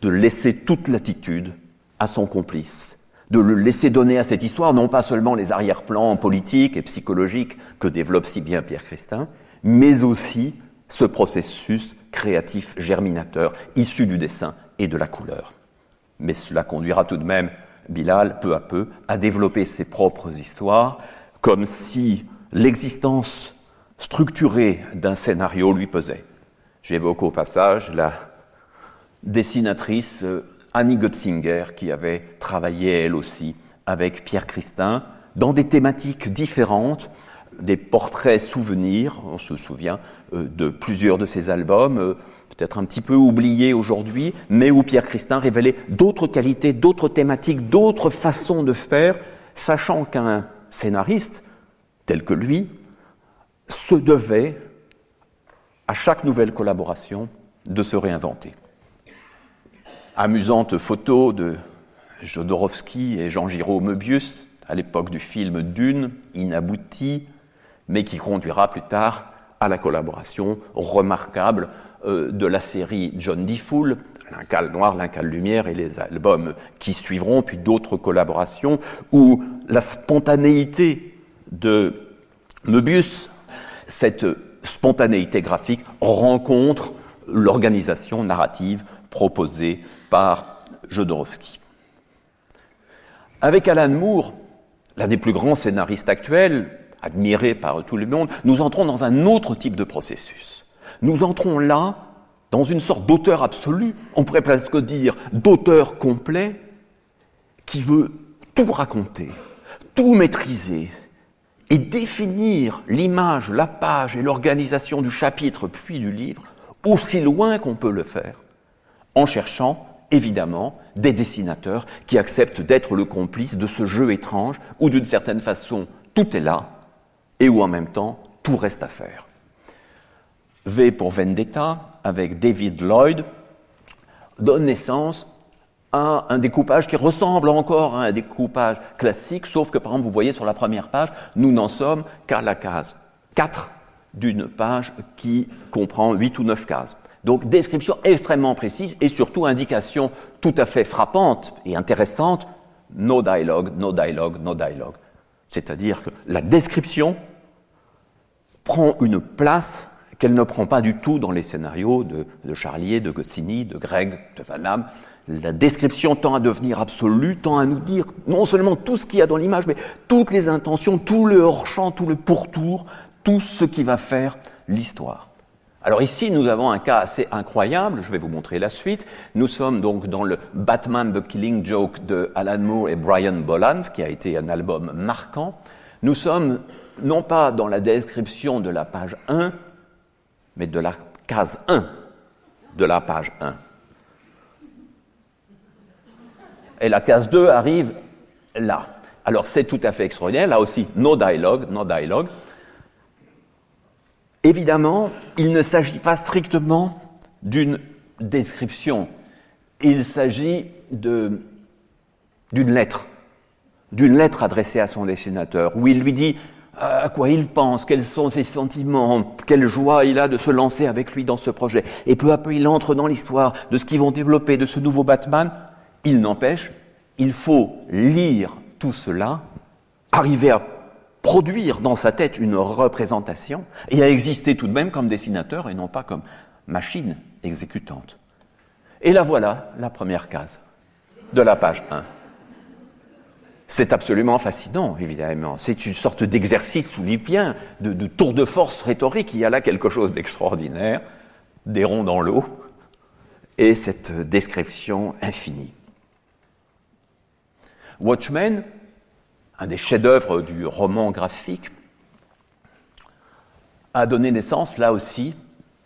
de laisser toute latitude à son complice, de le laisser donner à cette histoire non pas seulement les arrière-plans politiques et psychologiques que développe si bien Pierre Christin, mais aussi ce processus créatif germinateur issu du dessin et de la couleur. Mais cela conduira tout de même Bilal, peu à peu, à développer ses propres histoires, comme si l'existence structurée d'un scénario lui pesait. J'évoque au passage la dessinatrice euh, Annie Götzinger qui avait travaillé elle aussi avec Pierre Christin dans des thématiques différentes, des portraits souvenirs, on se souvient euh, de plusieurs de ses albums, euh, peut-être un petit peu oubliés aujourd'hui, mais où Pierre Christin révélait d'autres qualités, d'autres thématiques, d'autres façons de faire, sachant qu'un scénariste, tel que lui, se devait, à chaque nouvelle collaboration, de se réinventer. Amusante photo de Jodorowsky et Jean Giraud Möbius à l'époque du film Dune, inabouti, mais qui conduira plus tard à la collaboration remarquable euh, de la série John D. Fool, L'Incal Noir, L'Incal Lumière et les albums qui suivront, puis d'autres collaborations où la spontanéité de Möbius, cette spontanéité graphique, rencontre l'organisation narrative proposée par Jodorowsky. Avec Alan Moore, l'un des plus grands scénaristes actuels, admiré par tout le monde, nous entrons dans un autre type de processus. Nous entrons là dans une sorte d'auteur absolu, on pourrait presque dire d'auteur complet, qui veut tout raconter, tout maîtriser, et définir l'image, la page et l'organisation du chapitre puis du livre aussi loin qu'on peut le faire, en cherchant évidemment des dessinateurs qui acceptent d'être le complice de ce jeu étrange où d'une certaine façon tout est là et où en même temps tout reste à faire. V pour Vendetta, avec David Lloyd, donne naissance à un découpage qui ressemble encore à un découpage classique, sauf que par exemple, vous voyez sur la première page, nous n'en sommes qu'à la case 4 d'une page qui comprend 8 ou 9 cases. Donc description extrêmement précise et surtout indication tout à fait frappante et intéressante, no dialogue, no dialogue, no dialogue. C'est-à-dire que la description prend une place qu'elle ne prend pas du tout dans les scénarios de, Charlier, de Goscinny, de Greg, de Van Damme. La description tend à devenir absolue, tend à nous dire non seulement tout ce qu'il y a dans l'image, mais toutes les intentions, tout le hors-champ, tout le pourtour, tout ce qui va faire l'histoire. Alors ici, nous avons un cas assez incroyable, je vais vous montrer la suite. Nous sommes donc dans le Batman The Killing Joke de Alan Moore et Brian Bolland, qui a été un album marquant. Nous sommes non pas dans la description de la page 1, mais de la case 1 de la page 1. Et la case 2 arrive là. Alors c'est tout à fait extraordinaire, là aussi, no dialogue, no dialogue. Évidemment, il ne s'agit pas strictement d'une description, il s'agit d'une lettre, d'une lettre adressée à son dessinateur, où il lui dit à quoi il pense, quels sont ses sentiments, quelle joie il a de se lancer avec lui dans ce projet. Et peu à peu, il entre dans l'histoire de ce qu'ils vont développer, de ce nouveau Batman. Il n'empêche, il faut lire tout cela, arriver à produire dans sa tête une représentation et à exister tout de même comme dessinateur et non pas comme machine exécutante. Et là voilà la première case de la page 1. C'est absolument fascinant, évidemment. C'est une sorte d'exercice olympien, de, de tour de force rhétorique. Il y a là quelque chose d'extraordinaire, des ronds dans l'eau, et cette description infinie. Watchmen, un des chefs-d'œuvre du roman graphique, a donné naissance, là aussi,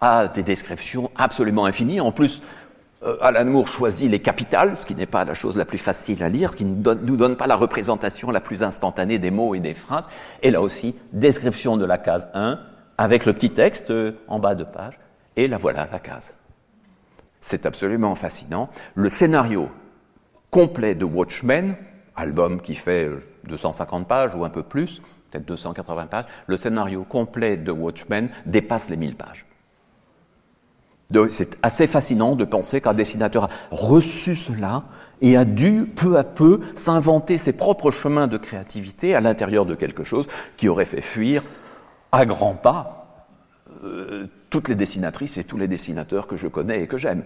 à des descriptions absolument infinies. En plus, Alan Moore choisit les capitales, ce qui n'est pas la chose la plus facile à lire, ce qui ne nous donne pas la représentation la plus instantanée des mots et des phrases. Et là aussi, description de la case 1, avec le petit texte euh, en bas de page, et la voilà, la case. C'est absolument fascinant. Le scénario complet de Watchmen, album qui fait 250 euh, pages ou un peu plus, peut-être 280 pages, le scénario complet de Watchmen dépasse les 1000 pages. C'est assez fascinant de penser qu'un dessinateur a reçu cela et a dû peu à peu s'inventer ses propres chemins de créativité à l'intérieur de quelque chose qui aurait fait fuir à grands pas euh, toutes les dessinatrices et tous les dessinateurs que je connais et que j'aime.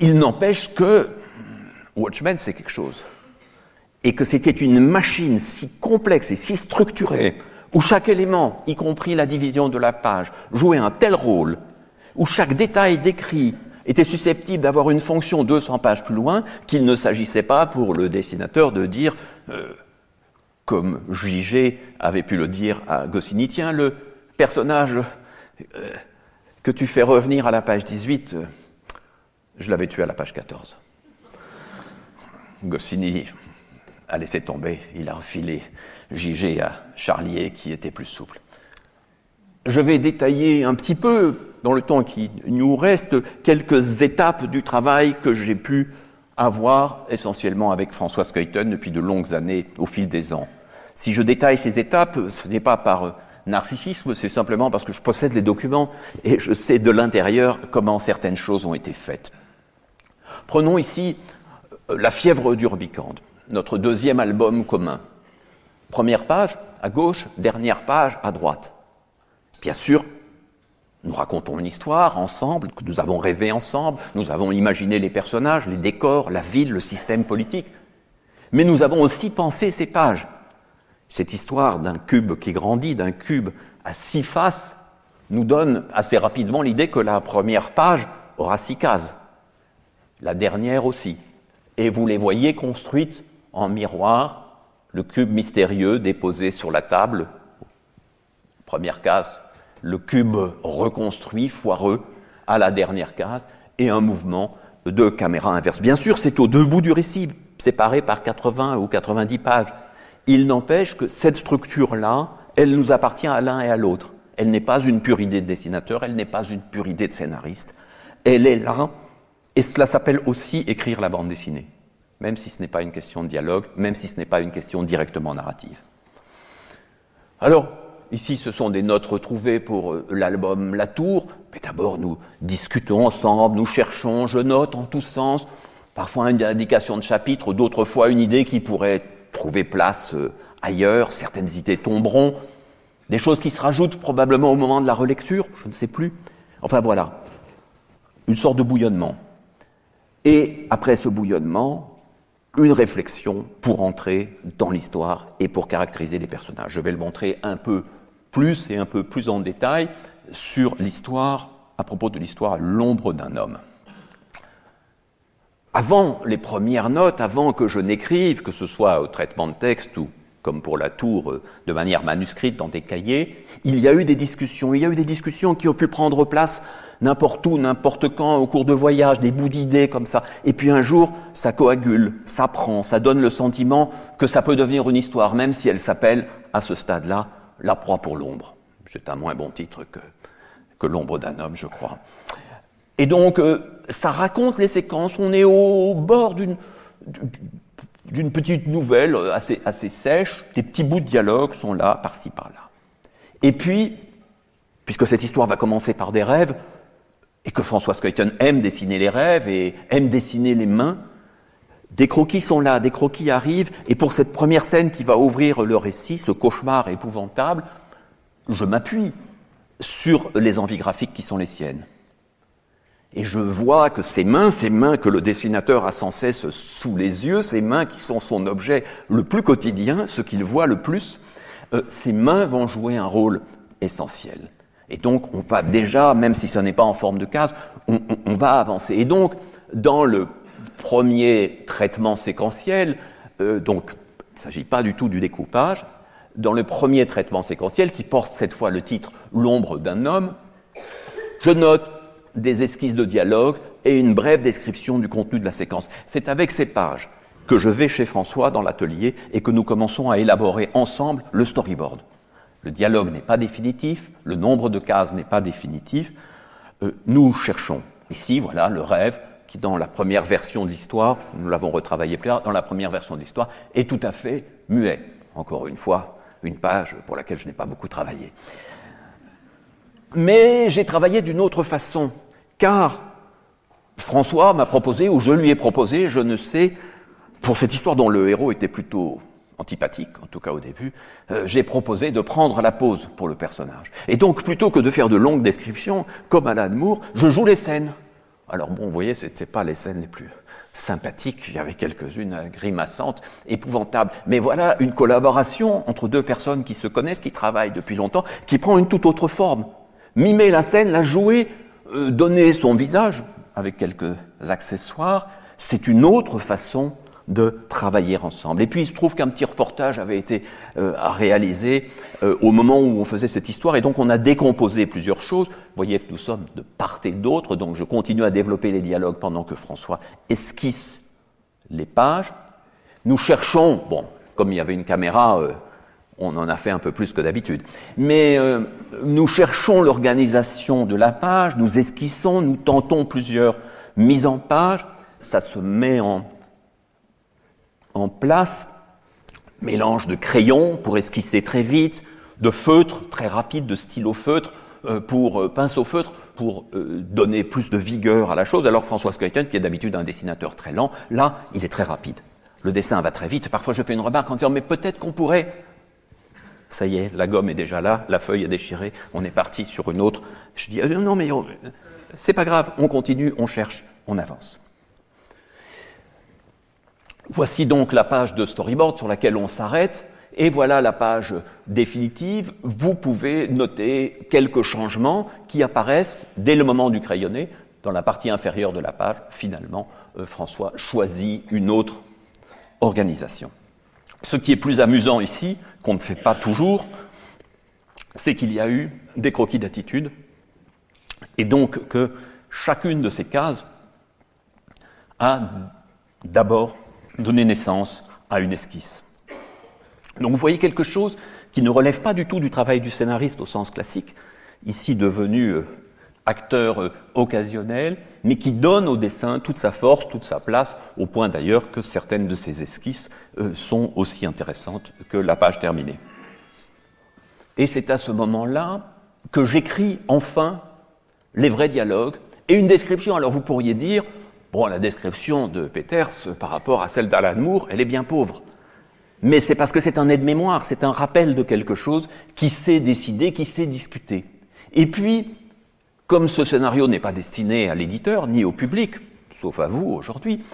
Il n'empêche que Watchmen, c'est quelque chose. Et que c'était une machine si complexe et si structurée, où chaque élément, y compris la division de la page, jouait un tel rôle où chaque détail décrit était susceptible d'avoir une fonction 200 pages plus loin, qu'il ne s'agissait pas pour le dessinateur de dire, euh, comme J.G. avait pu le dire à Goscinny, tiens, le personnage euh, que tu fais revenir à la page 18, euh, je l'avais tué à la page 14. Goscinny a laissé tomber, il a refilé J.G. à Charlier qui était plus souple. je vais détailler un petit peu, dans le temps qui nous reste, quelques étapes du travail que j'ai pu avoir essentiellement avec François Skeuten depuis de longues années au fil des ans. Si je détaille ces étapes, ce n'est pas par narcissisme, c'est simplement parce que je possède les documents et je sais de l'intérieur comment certaines choses ont été faites. Prenons ici euh, La fièvre du Rubicande, notre deuxième album commun. Première page à gauche, dernière page à droite. Bien sûr, nous racontons une histoire ensemble, que nous avons rêvé ensemble, nous avons imaginé les personnages, les décors, la ville, le système politique. Mais nous avons aussi pensé ces pages. Cette histoire d'un cube qui grandit, d'un cube à six faces, nous donne assez rapidement l'idée que la première page aura six cases, la dernière aussi. Et vous les voyez construites en miroir, le cube mystérieux déposé sur la table, première case, le cube reconstruit, foireux, à la dernière case, et un mouvement de caméra inverse. Bien sûr, c'est au deux bouts du récit, séparé par 80 ou 90 pages. Il n'empêche que cette structure-là, elle nous appartient à l'un et à l'autre. Elle n'est pas une pure idée de dessinateur, elle n'est pas une pure idée de scénariste. Elle est là, et cela s'appelle aussi écrire la bande dessinée, même si ce n'est pas une question de dialogue, même si ce n'est pas une question directement narrative. Alors, ici, ce sont des notes retrouvées pour euh, l'album La Tour, mais d'abord, nous discutons ensemble, nous cherchons, je note en tous sens, parfois une indication de chapitre, d'autres fois une idée qui pourrait trouver place euh, ailleurs, certaines idées tomberont, des choses qui se rajoutent probablement au moment de la relecture, je ne sais plus. Enfin voilà, une sorte de bouillonnement. Et après ce bouillonnement, une réflexion pour entrer dans l'histoire et pour caractériser les personnages. Je vais le montrer un peu plus et un peu plus en détail sur l'histoire, à propos de l'histoire L'ombre d'un homme avant les premières notes, avant que je n'écrive, que ce soit au traitement de texte ou comme pour la tour, euh, de manière manuscrite dans des cahiers, il y a eu des discussions. Il y a eu des discussions qui ont pu prendre place n'importe où, n'importe quand, au cours de voyages, des bouts d'idées comme ça. Et puis un jour, ça coagule, ça prend, ça donne le sentiment que ça peut devenir une histoire, même si elle s'appelle, à ce stade-là, La proie pour l'ombre. C'est un moins bon titre que, L'ombre d'un homme, je crois. Et donc, euh, ça raconte les séquences. On est au bord d'une petite nouvelle assez, assez sèche. Des petits bouts de dialogue sont là, par-ci, par-là. Et puis, puisque cette histoire va commencer par des rêves, et que François Skeuten aime dessiner les rêves et aime dessiner les mains, des croquis sont là, des croquis arrivent, et pour cette première scène qui va ouvrir le récit, ce cauchemar épouvantable, je m'appuie sur les envies graphiques qui sont les siennes. Et je vois que ces mains, ces mains que le dessinateur a sans cesse sous les yeux, ces mains qui sont son objet le plus quotidien, ce qu'il voit le plus, euh, ces mains vont jouer un rôle essentiel. Et donc, on va déjà, même si ce n'est pas en forme de case, on, va avancer. Et donc, dans le premier traitement séquentiel, euh, donc, il ne s'agit pas du tout du découpage, dans le premier traitement séquentiel, qui porte cette fois le titre L'ombre d'un homme, je note des esquisses de dialogue et une brève description du contenu de la séquence. C'est avec ces pages que je vais chez François dans l'atelier et que nous commençons à élaborer ensemble le storyboard. Le dialogue n'est pas définitif, le nombre de cases n'est pas définitif. Euh, nous cherchons ici, voilà, le rêve qui, dans la première version de l'histoire, nous l'avons retravaillé plus tard, dans la première version de l'histoire, est tout à fait muet. Encore une fois, une page pour laquelle je n'ai pas beaucoup travaillé. Mais j'ai travaillé d'une autre façon car François m'a proposé, ou je lui ai proposé, je ne sais, pour cette histoire dont le héros était plutôt antipathique, en tout cas au début, euh, j'ai proposé de prendre la pause pour le personnage. Et donc, plutôt que de faire de longues descriptions, comme Alan Moore, je joue les scènes. Alors bon, vous voyez, ce n'étaient pas les scènes les plus sympathiques, il y avait quelques-unes grimaçantes, épouvantables. Mais voilà une collaboration entre deux personnes qui se connaissent, qui travaillent depuis longtemps, qui prend une toute autre forme. Mimer la scène, la jouer, euh, donner son visage avec quelques accessoires, c'est une autre façon de travailler ensemble. Et puis il se trouve qu'un petit reportage avait été euh, réalisé euh, au moment où on faisait cette histoire, et donc on a décomposé plusieurs choses. Vous voyez que nous sommes de part et d'autre, donc je continue à développer les dialogues pendant que François esquisse les pages. Nous cherchons, bon, comme il y avait une caméra On en a fait un peu plus que d'habitude. Mais euh, nous cherchons l'organisation de la page, nous esquissons, nous tentons plusieurs mises en page, ça se met en, en place, mélange de crayons pour esquisser très vite, de feutre très rapide, de stylo feutre, euh, pour euh, pinceau feutre, pour euh, donner plus de vigueur à la chose. Alors François Skeuten, qui est d'habitude un dessinateur très lent, là, il est très rapide. Le dessin va très vite. Parfois, je fais une remarque en disant, mais peut-être qu'on pourrait... Ça y est, la gomme est déjà là, la feuille est déchirée, on est parti sur une autre. Je dis, non, mais c'est pas grave, on continue, on cherche, on avance. Voici donc la page de storyboard sur laquelle on s'arrête. Et voilà la page définitive. Vous pouvez noter quelques changements qui apparaissent dès le moment du crayonné. Dans la partie inférieure de la page, finalement, euh, François choisit une autre organisation. Ce qui est plus amusant ici, qu'on ne fait pas toujours, c'est qu'il y a eu des croquis d'attitude, et donc que chacune de ces cases a d'abord donné naissance à une esquisse. Donc vous voyez quelque chose qui ne relève pas du tout du travail du scénariste au sens classique, ici devenu euh, acteur euh, occasionnel, mais qui donne au dessin toute sa force, toute sa place, au point d'ailleurs que certaines de ces esquisses euh, sont aussi intéressantes que la page terminée. Et c'est à ce moment-là que j'écris enfin les vrais dialogues et une description. Alors vous pourriez dire, bon, la description de Peters par rapport à celle d'Alan Moore, elle est bien pauvre mais c'est parce que c'est un aide-mémoire, c'est un rappel de quelque chose qui s'est décidé, qui s'est discuté. Et puis, comme ce scénario n'est pas destiné à l'éditeur ni au public, sauf à vous aujourd'hui,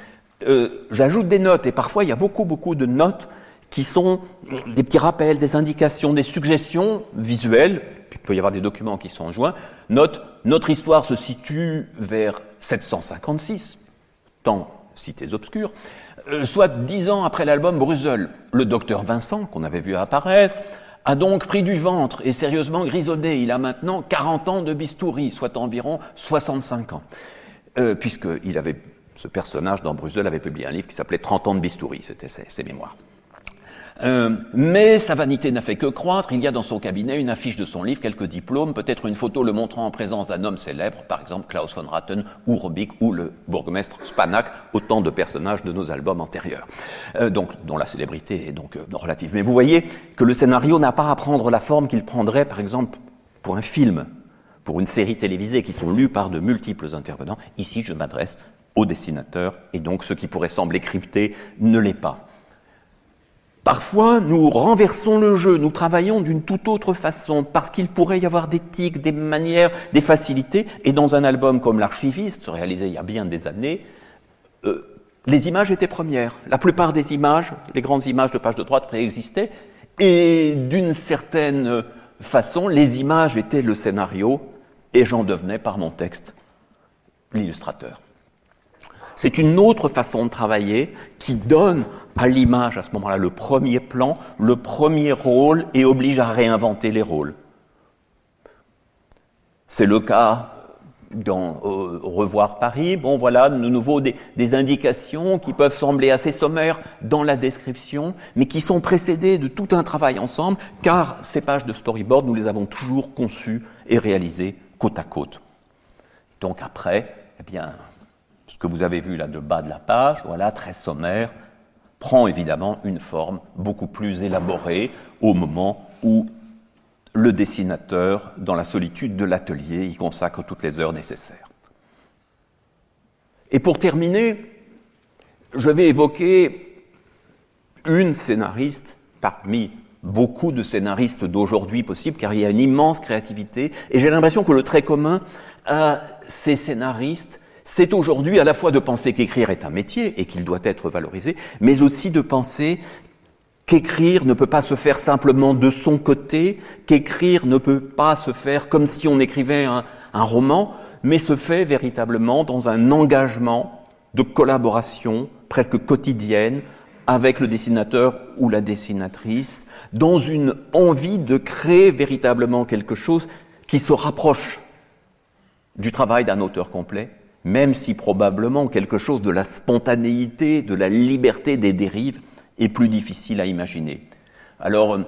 euh, j'ajoute des notes, et parfois il y a beaucoup, beaucoup de notes qui sont des petits rappels, des indications, des suggestions visuelles, il peut y avoir des documents qui sont joints. Note, notre histoire se situe vers 756, temps cités obscures, euh, soit dix ans après l'album Brussels, le docteur Vincent, qu'on avait vu apparaître, a donc pris du ventre et sérieusement grisonné. Il a maintenant 40 ans de bistouri, soit environ 65 ans. Euh, Puisqu'il avait, ce personnage dans Bruxelles avait publié un livre qui s'appelait 30 ans de bistouri, c'était ses mémoires. Euh, mais sa vanité n'a fait que croître. Il y a dans son cabinet une affiche de son livre, quelques diplômes, peut-être une photo le montrant en présence d'un homme célèbre, par exemple Klaus von Ratten ou Robic ou le bourgmestre Spanak, autant de personnages de nos albums antérieurs, euh, dont la célébrité est donc euh, relative. Mais vous voyez que le scénario n'a pas à prendre la forme qu'il prendrait, par exemple, pour un film, pour une série télévisée qui sont lues par de multiples intervenants. Ici, je m'adresse au dessinateur, et donc ce qui pourrait sembler crypté ne l'est pas. Parfois, nous renversons le jeu, nous travaillons d'une toute autre façon, parce qu'il pourrait y avoir des tics, des manières, des facilités. Et dans un album comme L'Archiviste, réalisé il y a bien des années, euh, les images étaient premières. La plupart des images, les grandes images de page de droite préexistaient, et d'une certaine façon, les images étaient le scénario, et j'en devenais par mon texte l'illustrateur. C'est une autre façon de travailler qui donne à l'image à ce moment-là le premier plan, le premier rôle et oblige à réinventer les rôles. C'est le cas dans euh, Revoir Paris. Bon, voilà, de nouveau des, des, indications qui peuvent sembler assez sommaires dans la description, mais qui sont précédées de tout un travail ensemble, car ces pages de storyboard, nous les avons toujours conçues et réalisées côte à côte. Donc après, eh bien, ce que vous avez vu là de bas de la page, voilà, très sommaire, prend évidemment une forme beaucoup plus élaborée au moment où le dessinateur, dans la solitude de l'atelier, y consacre toutes les heures nécessaires. Et pour terminer, je vais évoquer une scénariste parmi beaucoup de scénaristes d'aujourd'hui possibles, car il y a une immense créativité, et j'ai l'impression que le trait commun à ces scénaristes, c'est aujourd'hui à la fois de penser qu'écrire est un métier et qu'il doit être valorisé, mais aussi de penser qu'écrire ne peut pas se faire simplement de son côté, qu'écrire ne peut pas se faire comme si on écrivait un, roman, mais se fait véritablement dans un engagement de collaboration presque quotidienne avec le dessinateur ou la dessinatrice, dans une envie de créer véritablement quelque chose qui se rapproche du travail d'un auteur complet même si probablement quelque chose de la spontanéité, de la liberté des dérives est plus difficile à imaginer. Alors,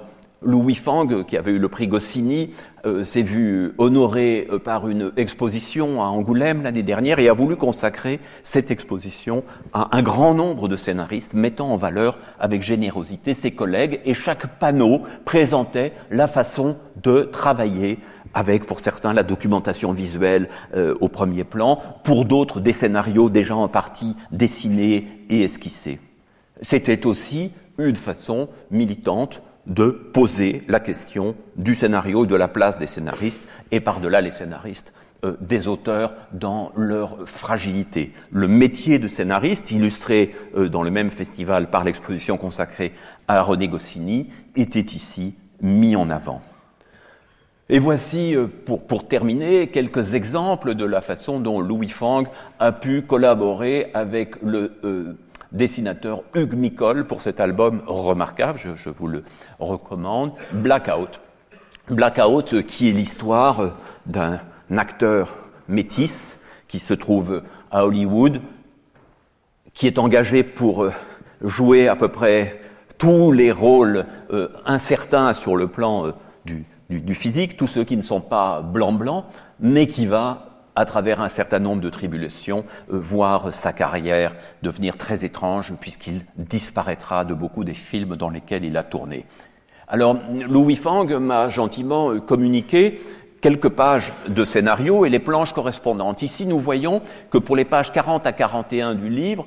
Louis Fang, qui avait eu le prix Goscinny, euh, s'est vu honoré euh, par une exposition à Angoulême l'année dernière et a voulu consacrer cette exposition à un grand nombre de scénaristes, mettant en valeur avec générosité ses collègues. Et chaque panneau présentait la façon de travailler avec pour certains la documentation visuelle euh, au premier plan, pour d'autres des scénarios déjà en partie dessinés et esquissés. C'était aussi une façon militante de poser la question du scénario et de la place des scénaristes, et par-delà les scénaristes, euh, des auteurs dans leur fragilité. Le métier de scénariste, illustré euh, dans le même festival par l'exposition consacrée à René Goscinny, était ici mis en avant. Et voici, euh, pour, pour, terminer, quelques exemples de la façon dont Louis Fang a pu collaborer avec le dessinateur Hugues Micol pour cet album remarquable, je, vous le recommande, Blackout. Blackout euh, qui est l'histoire euh, d'un acteur métis qui se trouve à Hollywood, qui est engagé pour euh, jouer à peu près tous les rôles incertains sur le plan du, du, physique, tous ceux qui ne sont pas blanc-blanc, mais qui va à travers un certain nombre de tribulations, euh, voir sa carrière devenir très étrange, puisqu'il disparaîtra de beaucoup des films dans lesquels il a tourné. Alors, Louis Fang m'a gentiment euh, communiqué quelques pages de scénario et les planches correspondantes. Ici, nous voyons que pour les pages 40 à 41 du livre,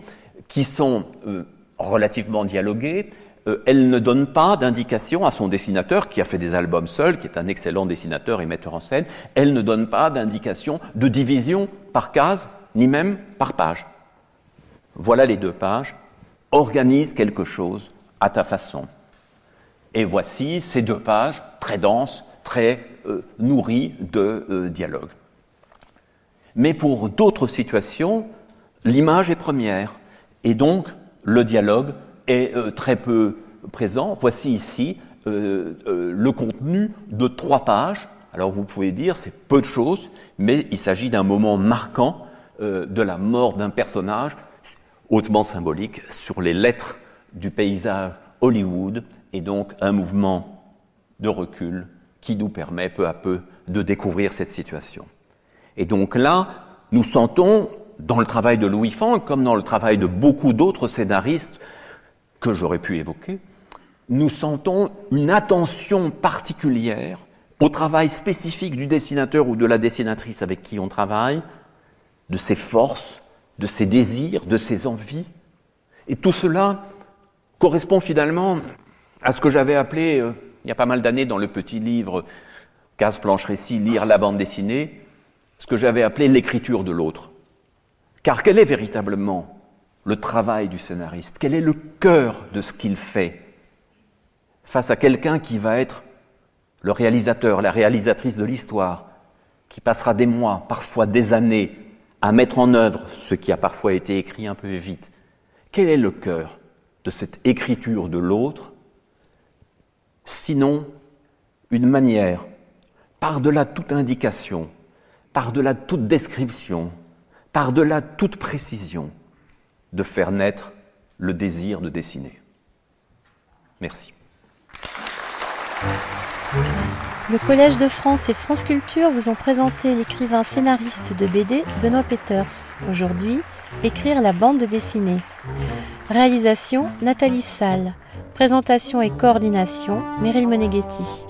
qui sont euh, relativement dialoguées, euh, elle ne donne pas d'indication à son dessinateur, qui a fait des albums seul, qui est un excellent dessinateur et metteur en scène, elle ne donne pas d'indication de division par case, ni même par page. Voilà les deux pages. Organise quelque chose à ta façon. Et voici ces deux pages très denses, très euh, nourries de euh, dialogue. Mais pour d'autres situations, l'image est première, et donc le dialogue est euh, très peu présent. Voici ici euh, euh, le contenu de trois pages. Alors vous pouvez dire c'est peu de choses, mais il s'agit d'un moment marquant de la mort d'un personnage hautement symbolique sur les lettres du paysage Hollywood et donc un mouvement de recul qui nous permet peu à peu de découvrir cette situation. Et donc là, nous sentons, dans le travail de Louis Fang, comme dans le travail de beaucoup d'autres scénaristes que j'aurais pu évoquer, nous sentons une attention particulière au travail spécifique du dessinateur ou de la dessinatrice avec qui on travaille, de ses forces, de ses désirs, de ses envies. Et tout cela correspond finalement à ce que j'avais appelé, euh, il y a pas mal d'années, dans le petit livre Case Planche Récit, Lire la bande dessinée, ce que j'avais appelé l'écriture de l'autre. Car quel est véritablement le travail du scénariste. Quel est le cœur de ce qu'il fait face à quelqu'un qui va être le réalisateur, la réalisatrice de l'histoire, qui passera des mois, parfois des années, à mettre en œuvre ce qui a parfois été écrit un peu vite? Quel est le cœur de cette écriture de l'autre Sinon, une manière, par-delà toute indication, par-delà toute description, par-delà toute précision, de faire naître le désir de dessiner. Merci. Le Collège de France et France Culture vous ont présenté l'écrivain scénariste de BD Benoît Peters. Aujourd'hui, écrire la bande dessinée. Réalisation Nathalie Salle. Présentation et coordination Meryl Meneghetti.